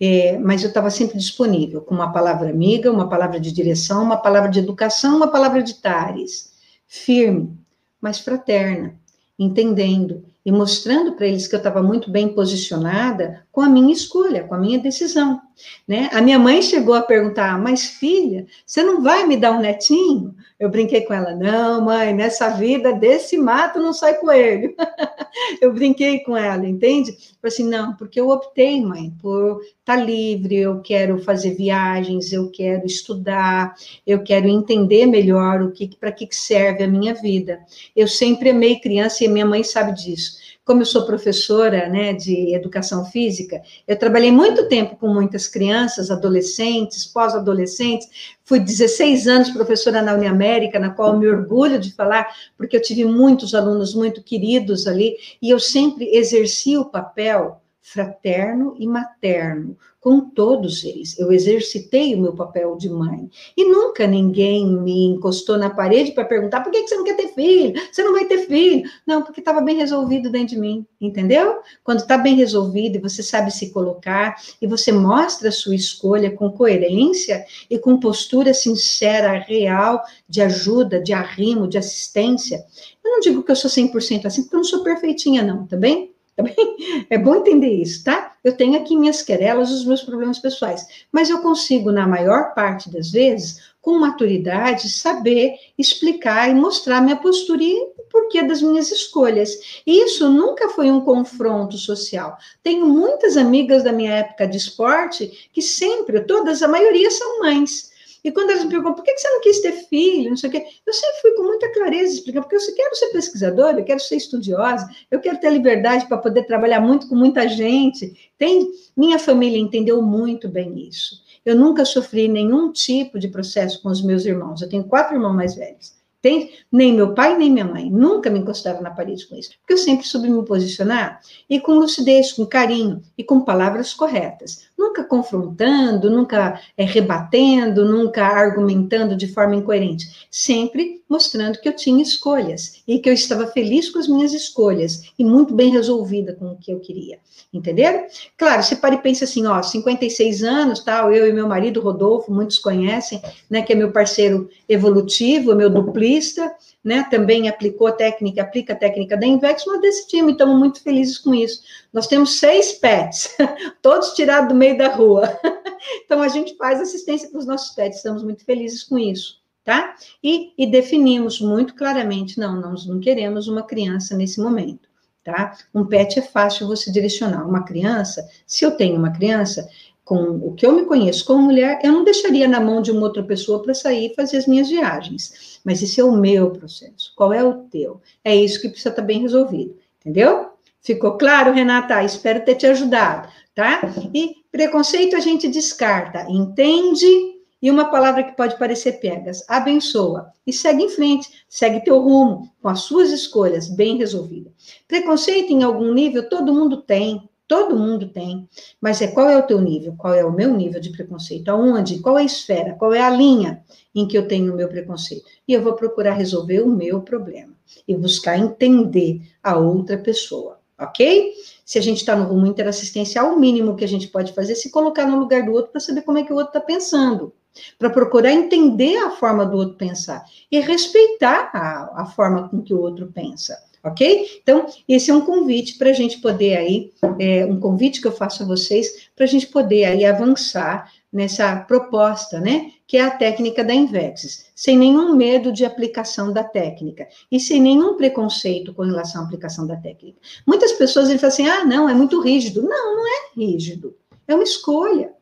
É, mas eu estava sempre disponível, com uma palavra amiga, uma palavra de direção, uma palavra de educação, uma palavra de tares. Firme, mas fraterna, entendendo e mostrando para eles que eu estava muito bem posicionada com a minha escolha, com a minha decisão. Né? A minha mãe chegou a perguntar, mas filha, você não vai me dar um netinho? Eu brinquei com ela, não, mãe, nessa vida desse mato não sai coelho. eu brinquei com ela, entende? Falei assim, não, porque eu optei, mãe, por estar tá livre, eu quero fazer viagens, eu quero estudar, eu quero entender melhor o que para que serve a minha vida. Eu sempre amei criança e minha mãe sabe disso como eu sou professora né, de educação física, eu trabalhei muito tempo com muitas crianças, adolescentes, pós-adolescentes. Fui 16 anos professora na Uniamérica, na qual me orgulho de falar, porque eu tive muitos alunos muito queridos ali, e eu sempre exerci o papel fraterno e materno com todos eles. Eu exercitei o meu papel de mãe. E nunca ninguém me encostou na parede para perguntar por que você não quer ter filho? Você não vai ter filho? Não, porque estava bem resolvido dentro de mim, entendeu? Quando está bem resolvido e você sabe se colocar e você mostra a sua escolha com coerência e com postura sincera, real, de ajuda, de arrimo, de assistência. Eu não digo que eu sou 100% assim, porque eu não sou perfeitinha, não, tá bem? Tá? É bom entender isso, tá? Eu tenho aqui minhas querelas, os meus problemas pessoais, mas eu consigo, na maior parte das vezes, com maturidade, saber explicar e mostrar minha postura e o porquê das minhas escolhas. E isso nunca foi um confronto social. Tenho muitas amigas da minha época de esporte que sempre, todas, a maioria são mães. E quando elas me perguntam, por que você não quis ter filho, não sei o quê, eu sempre fui com muita clareza explicando, porque eu quero ser pesquisadora, eu quero ser estudiosa, eu quero ter liberdade para poder trabalhar muito com muita gente. Tem, minha família entendeu muito bem isso. Eu nunca sofri nenhum tipo de processo com os meus irmãos. Eu tenho quatro irmãos mais velhos. Tem, nem meu pai, nem minha mãe nunca me encostaram na parede com isso, porque eu sempre soube me posicionar e com lucidez, com carinho e com palavras corretas nunca confrontando, nunca é, rebatendo, nunca argumentando de forma incoerente, sempre mostrando que eu tinha escolhas e que eu estava feliz com as minhas escolhas e muito bem resolvida com o que eu queria. Entenderam? Claro, você para e pensa assim, ó, 56 anos, tal, eu e meu marido Rodolfo, muitos conhecem, né, que é meu parceiro evolutivo, meu duplista, né, também aplicou a técnica, aplica a técnica da Invex, nós decidimos, estamos muito felizes com isso. Nós temos seis pets, todos tirados do meio da rua. Então, a gente faz assistência para os nossos pets, estamos muito felizes com isso, tá? E, e definimos muito claramente, não, nós não queremos uma criança nesse momento, tá? Um pet é fácil você direcionar. Uma criança, se eu tenho uma criança, com o que eu me conheço como mulher, eu não deixaria na mão de uma outra pessoa para sair e fazer as minhas viagens. Mas esse é o meu processo. Qual é o teu? É isso que precisa estar bem resolvido. Entendeu? Ficou claro, Renata? Espero ter te ajudado, tá? E preconceito a gente descarta, entende? E uma palavra que pode parecer pegas, abençoa. E segue em frente, segue teu rumo, com as suas escolhas bem resolvidas. Preconceito em algum nível todo mundo tem, todo mundo tem. Mas é qual é o teu nível? Qual é o meu nível de preconceito? Aonde? Qual é a esfera? Qual é a linha em que eu tenho o meu preconceito? E eu vou procurar resolver o meu problema e buscar entender a outra pessoa ok? Se a gente está no rumo interassistencial, o mínimo que a gente pode fazer é se colocar no lugar do outro para saber como é que o outro está pensando, para procurar entender a forma do outro pensar e respeitar a, a forma com que o outro pensa. Ok? Então, esse é um convite para a gente poder aí, é, um convite que eu faço a vocês, para a gente poder aí avançar nessa proposta, né? Que é a técnica da Invexis, sem nenhum medo de aplicação da técnica e sem nenhum preconceito com relação à aplicação da técnica. Muitas pessoas ele falam assim: ah, não, é muito rígido. Não, não é rígido. É uma escolha.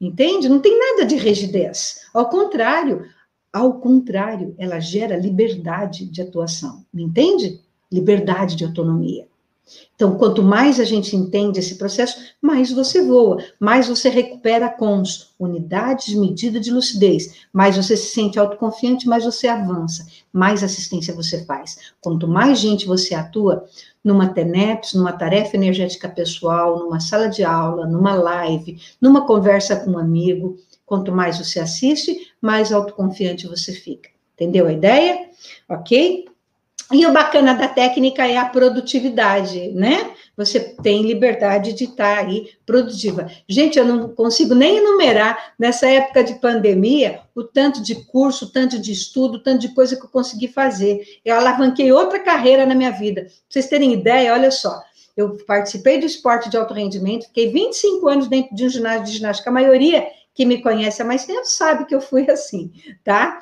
Entende? Não tem nada de rigidez. Ao contrário, ao contrário, ela gera liberdade de atuação. Me entende? Liberdade de autonomia. Então, quanto mais a gente entende esse processo, mais você voa, mais você recupera cons, unidades, medida de lucidez, mais você se sente autoconfiante, mais você avança, mais assistência você faz. Quanto mais gente você atua numa TENEPS, numa tarefa energética pessoal, numa sala de aula, numa live, numa conversa com um amigo, quanto mais você assiste, mais autoconfiante você fica. Entendeu a ideia? Ok? E o bacana da técnica é a produtividade, né? Você tem liberdade de estar aí produtiva. Gente, eu não consigo nem enumerar nessa época de pandemia o tanto de curso, o tanto de estudo, o tanto de coisa que eu consegui fazer. Eu alavanquei outra carreira na minha vida. Pra vocês terem ideia, olha só. Eu participei do esporte de alto rendimento, fiquei 25 anos dentro de um ginásio de ginástica. A maioria que me conhece há mais tempo sabe que eu fui assim, tá?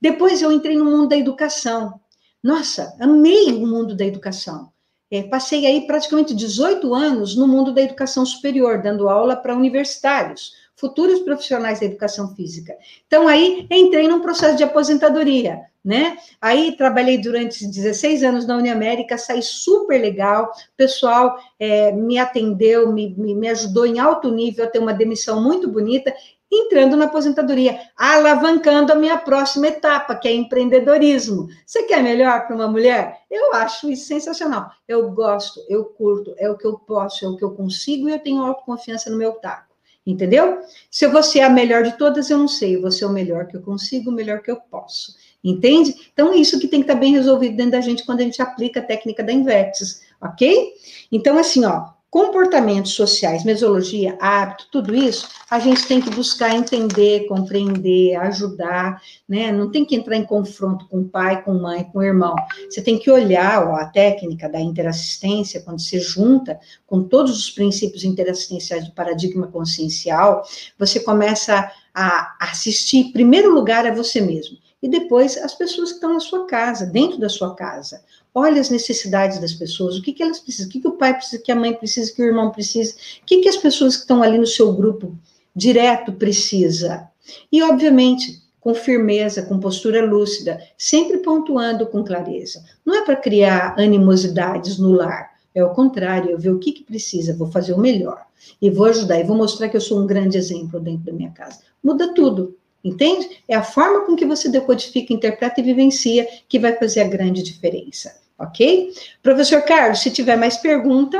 Depois eu entrei no mundo da educação. Nossa, amei o mundo da educação. É, passei aí praticamente 18 anos no mundo da educação superior, dando aula para universitários, futuros profissionais da educação física. Então, aí entrei num processo de aposentadoria, né? Aí trabalhei durante 16 anos na Uniamérica, saí super legal, o pessoal é, me atendeu, me, me, me ajudou em alto nível a ter uma demissão muito bonita, entrando na aposentadoria, alavancando a minha próxima etapa, que é empreendedorismo. Você quer melhor para uma mulher? Eu acho isso sensacional. Eu gosto, eu curto, é o que eu posso, é o que eu consigo e eu tenho autoconfiança no meu taco. Entendeu? Se eu ser a melhor de todas, eu não sei. Vou ser o melhor que eu consigo, o melhor que eu posso. Entende? Então, isso que tem que estar bem resolvido dentro da gente quando a gente aplica a técnica da Invex, ok? Então, assim, ó, comportamentos sociais, mesologia, hábito, tudo isso, a gente tem que buscar entender, compreender, ajudar, né? Não tem que entrar em confronto com o pai, com mãe, com o irmão. Você tem que olhar ó, a técnica da interassistência, quando você junta com todos os princípios interassistenciais do paradigma consciencial, você começa a assistir, em primeiro lugar, a você mesmo e depois as pessoas que estão na sua casa, dentro da sua casa. Olha as necessidades das pessoas, o que, que elas precisam, o que, que o pai precisa, o que a mãe precisa, o que o irmão precisa, o que, que as pessoas que estão ali no seu grupo direto precisa. E, obviamente, com firmeza, com postura lúcida, sempre pontuando com clareza. Não é para criar animosidades no lar, é o contrário, eu ver o que, que precisa, vou fazer o melhor. E vou ajudar, e vou mostrar que eu sou um grande exemplo dentro da minha casa. Muda tudo. Entende? É a forma com que você decodifica, interpreta e vivencia que vai fazer a grande diferença. Ok? Professor Carlos, se tiver mais pergunta.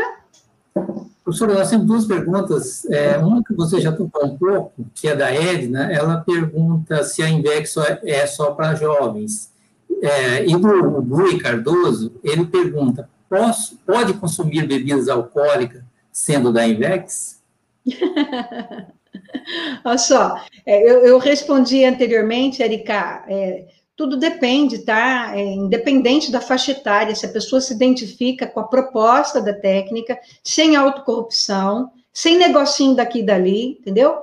Professor, nós temos duas perguntas. É, uma que você já tocou um pouco, que é da Edna, ela pergunta se a Invex é só para jovens. É, e do Rui Cardoso, ele pergunta: posso, pode consumir bebidas alcoólicas sendo da Invex? Olha só, é, eu, eu, respondi anteriormente, Erika, é, tudo depende, tá? É, independente da faixa etária, se a pessoa se identifica com a proposta da técnica, sem autocorrupção, sem negocinho daqui e dali, entendeu?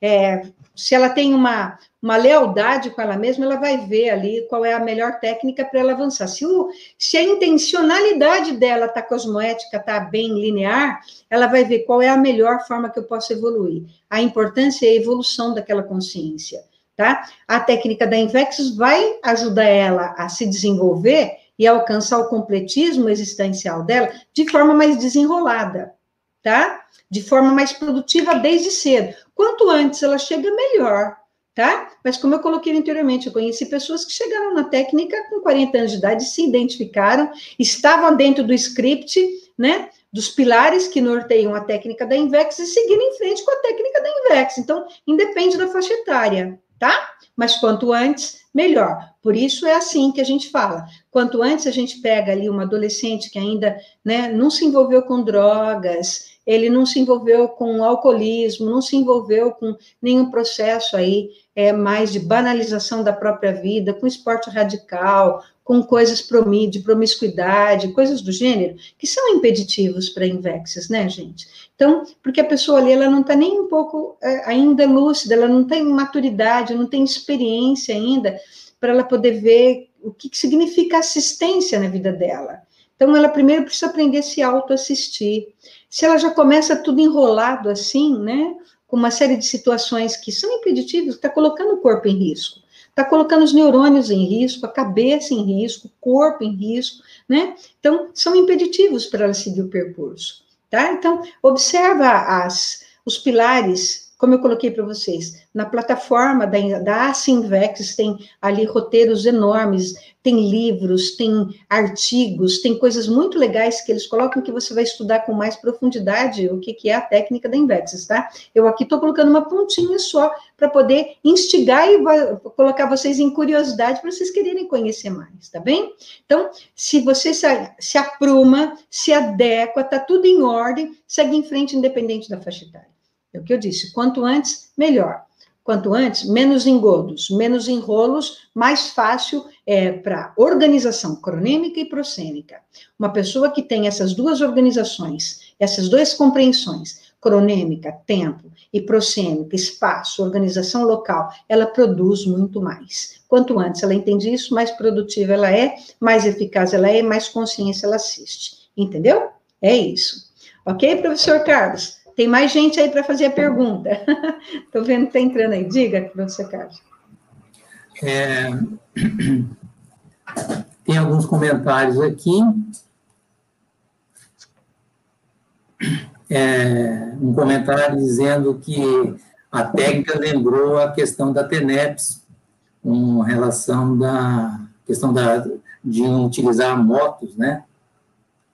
É, se ela tem uma, uma lealdade com ela mesma, ela vai ver ali qual é a melhor técnica para ela avançar. Se, o, se a intencionalidade dela está cosmoética, está bem linear, ela vai ver qual é a melhor forma que eu posso evoluir. A importância é a evolução daquela consciência, tá? A técnica da Invex vai ajudar ela a se desenvolver e alcançar o completismo existencial dela de forma mais desenrolada, tá? De forma mais produtiva desde cedo. Quanto antes ela chega, melhor tá? Mas como eu coloquei anteriormente, eu conheci pessoas que chegaram na técnica com 40 anos de idade, se identificaram, estavam dentro do script, né? Dos pilares que norteiam a técnica da Invex e seguiram em frente com a técnica da Invex. Então, independe da faixa etária, tá? Mas quanto antes, melhor. Por isso é assim que a gente fala. Quanto antes a gente pega ali uma adolescente que ainda né, não se envolveu com drogas, ele não se envolveu com alcoolismo, não se envolveu com nenhum processo aí é, mais de banalização da própria vida, com esporte radical, com coisas de promiscuidade, coisas do gênero, que são impeditivos para invexes, né, gente? Então, porque a pessoa ali, ela não está nem um pouco é, ainda lúcida, ela não tem maturidade, não tem experiência ainda para ela poder ver o que, que significa assistência na vida dela. Então, ela primeiro precisa aprender a se autoassistir. Se ela já começa tudo enrolado assim, né, com uma série de situações que são impeditivas, está colocando o corpo em risco, está colocando os neurônios em risco, a cabeça em risco, o corpo em risco, né? Então, são impeditivos para ela seguir o percurso, tá? Então, observa as, os pilares como eu coloquei para vocês, na plataforma da, da Asinvex tem ali roteiros enormes, tem livros, tem artigos, tem coisas muito legais que eles colocam que você vai estudar com mais profundidade o que, que é a técnica da Invex, tá? Eu aqui estou colocando uma pontinha só para poder instigar e colocar vocês em curiosidade para vocês quererem conhecer mais, tá bem? Então, se você se, se apruma, se adequa, tá tudo em ordem, segue em frente independente da faixa etária. É o que eu disse, quanto antes, melhor. Quanto antes, menos engodos, menos enrolos, mais fácil é para organização cronêmica e prosêmica. Uma pessoa que tem essas duas organizações, essas duas compreensões, cronêmica, tempo, e prosêmica, espaço, organização local, ela produz muito mais. Quanto antes ela entende isso, mais produtiva ela é, mais eficaz ela é, mais consciência ela assiste. Entendeu? É isso. Ok, professor Carlos? Tem mais gente aí para fazer a pergunta. Estou vendo que está entrando aí. Diga, professor Carlos. É, tem alguns comentários aqui. É, um comentário dizendo que a técnica lembrou a questão da TENEPS, com relação da questão da, de utilizar motos, né?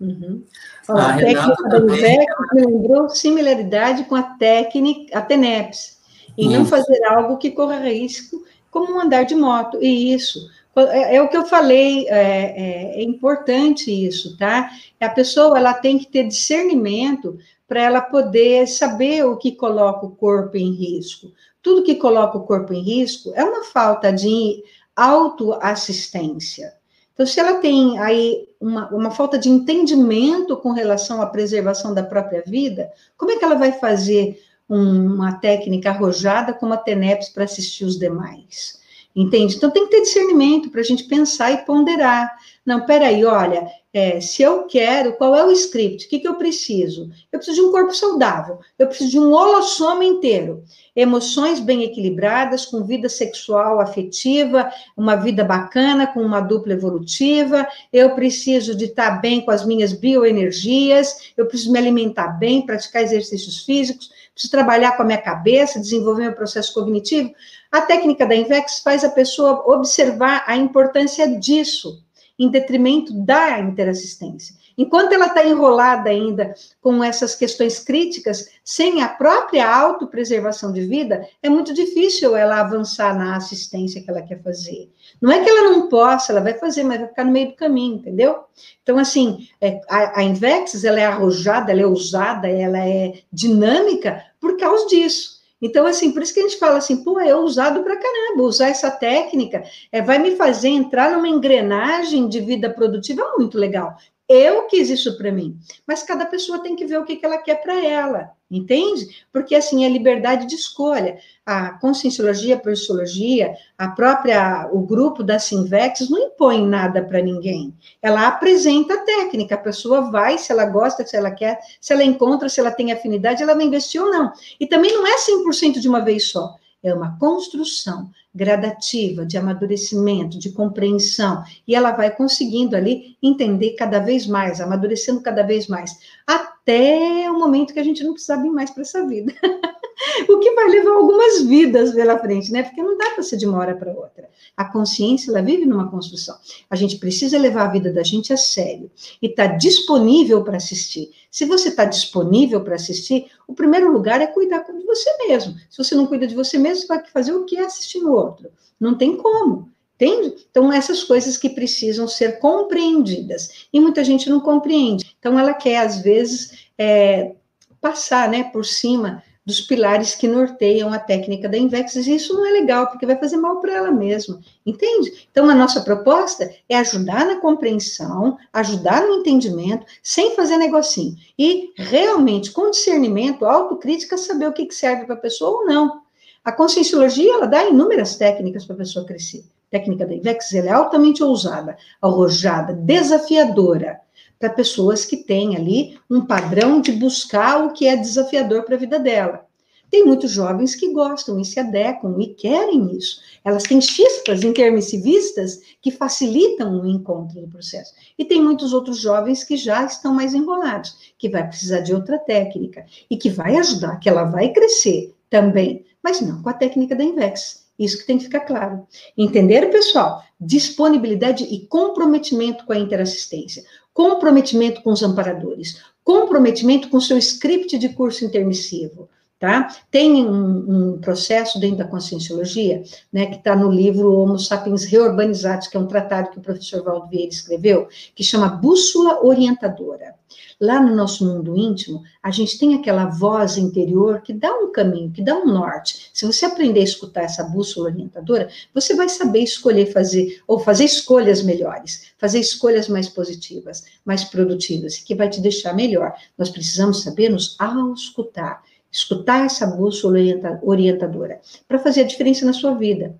Uhum. a, a técnica do também... lembrou similaridade com a técnica, a TENEPS, em isso. não fazer algo que corra risco, como andar de moto, e isso. É, é o que eu falei, é, é, é importante isso, tá? A pessoa, ela tem que ter discernimento para ela poder saber o que coloca o corpo em risco. Tudo que coloca o corpo em risco é uma falta de autoassistência. Então, se ela tem aí uma, uma falta de entendimento com relação à preservação da própria vida, como é que ela vai fazer uma técnica arrojada como a TENEPS para assistir os demais? Entende? Então tem que ter discernimento para a gente pensar e ponderar. Não, peraí, olha, é, se eu quero, qual é o script? O que, que eu preciso? Eu preciso de um corpo saudável, eu preciso de um holossoma inteiro, emoções bem equilibradas, com vida sexual afetiva, uma vida bacana, com uma dupla evolutiva, eu preciso de estar bem com as minhas bioenergias, eu preciso me alimentar bem, praticar exercícios físicos, preciso trabalhar com a minha cabeça, desenvolver meu processo cognitivo. A técnica da Invex faz a pessoa observar a importância disso em detrimento da interassistência. Enquanto ela está enrolada ainda com essas questões críticas, sem a própria autopreservação de vida, é muito difícil ela avançar na assistência que ela quer fazer. Não é que ela não possa, ela vai fazer, mas vai ficar no meio do caminho, entendeu? Então, assim, é, a, a Invex, ela é arrojada, ela é ousada, ela é dinâmica por causa disso. Então, assim, por isso que a gente fala assim, pô, é usado para caramba, usar essa técnica é, vai me fazer entrar numa engrenagem de vida produtiva muito legal. Eu quis isso para mim, mas cada pessoa tem que ver o que, que ela quer para ela, entende? Porque assim é liberdade de escolha. A conscienciologia, a projeciologia, a própria, o grupo da Sinvex não impõe nada para ninguém. Ela apresenta a técnica, a pessoa vai, se ela gosta, se ela quer, se ela encontra, se ela tem afinidade, ela vai investir ou não. E também não é 100% de uma vez só é uma construção gradativa de amadurecimento, de compreensão, e ela vai conseguindo ali entender cada vez mais, amadurecendo cada vez mais, até o momento que a gente não precisa vir mais para essa vida. o que vai levar algumas vidas pela frente, né? Porque não dá para ser de uma hora para outra. A consciência, ela vive numa construção. A gente precisa levar a vida da gente a sério e estar tá disponível para assistir. Se você está disponível para assistir, o primeiro lugar é cuidar de você mesmo. Se você não cuida de você mesmo, você vai fazer o que é assistir no outro? Não tem como. Entende? Então, essas coisas que precisam ser compreendidas. E muita gente não compreende. Então, ela quer, às vezes, é, passar né, por cima dos pilares que norteiam a técnica da Invex, e isso não é legal, porque vai fazer mal para ela mesma, entende? Então, a nossa proposta é ajudar na compreensão, ajudar no entendimento, sem fazer negocinho, e realmente, com discernimento, autocrítica, saber o que serve para a pessoa ou não. A conscienciologia, ela dá inúmeras técnicas para a pessoa crescer. A técnica da Invex, ela é altamente ousada, arrojada, desafiadora, para pessoas que têm ali um padrão de buscar o que é desafiador para a vida dela. Tem muitos jovens que gostam e se adequam e querem isso. Elas têm chispas intermissivistas que facilitam o encontro do processo. E tem muitos outros jovens que já estão mais enrolados, que vai precisar de outra técnica e que vai ajudar, que ela vai crescer também, mas não com a técnica da Invex. Isso que tem que ficar claro. Entenderam, pessoal? Disponibilidade e comprometimento com a interassistência comprometimento com os amparadores, comprometimento com seu script de curso intermissivo, tá? Tem um, um processo dentro da conscienciologia, né, que está no livro Homo Sapiens Reurbanizados, que é um tratado que o professor Valdo Vieira escreveu, que chama Bússola Orientadora. Lá no nosso mundo íntimo, a gente tem aquela voz interior que dá um caminho, que dá um norte. Se você aprender a escutar essa bússola orientadora, você vai saber escolher fazer, ou fazer escolhas melhores, fazer escolhas mais positivas, mais produtivas, que vai te deixar melhor. Nós precisamos saber nos auscultar, escutar essa bússola orientadora, para fazer a diferença na sua vida.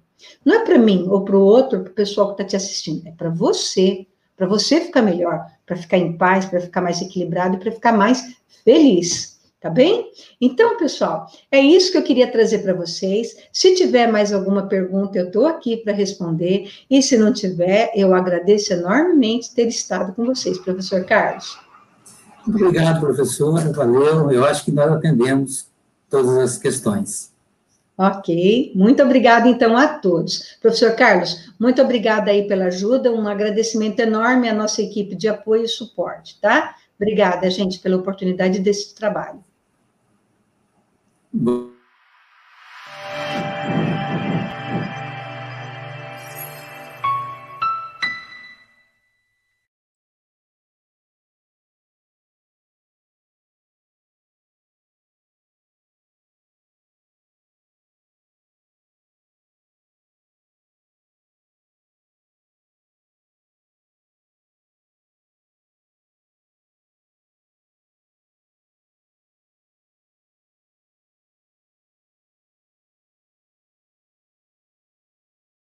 Não é para mim ou para o outro, para o pessoal que está te assistindo, é para você para você ficar melhor, para ficar em paz, para ficar mais equilibrado e para ficar mais feliz. Tá bem? Então, pessoal, é isso que eu queria trazer para vocês. Se tiver mais alguma pergunta, eu estou aqui para responder. E se não tiver, eu agradeço enormemente ter estado com vocês, professor Carlos. Obrigado, professora. Valeu. Eu acho que nós atendemos todas as questões. Ok, muito obrigada então a todos. Professor Carlos, muito obrigada aí pela ajuda, um agradecimento enorme à nossa equipe de apoio e suporte, tá? Obrigada, gente, pela oportunidade desse trabalho. Bom.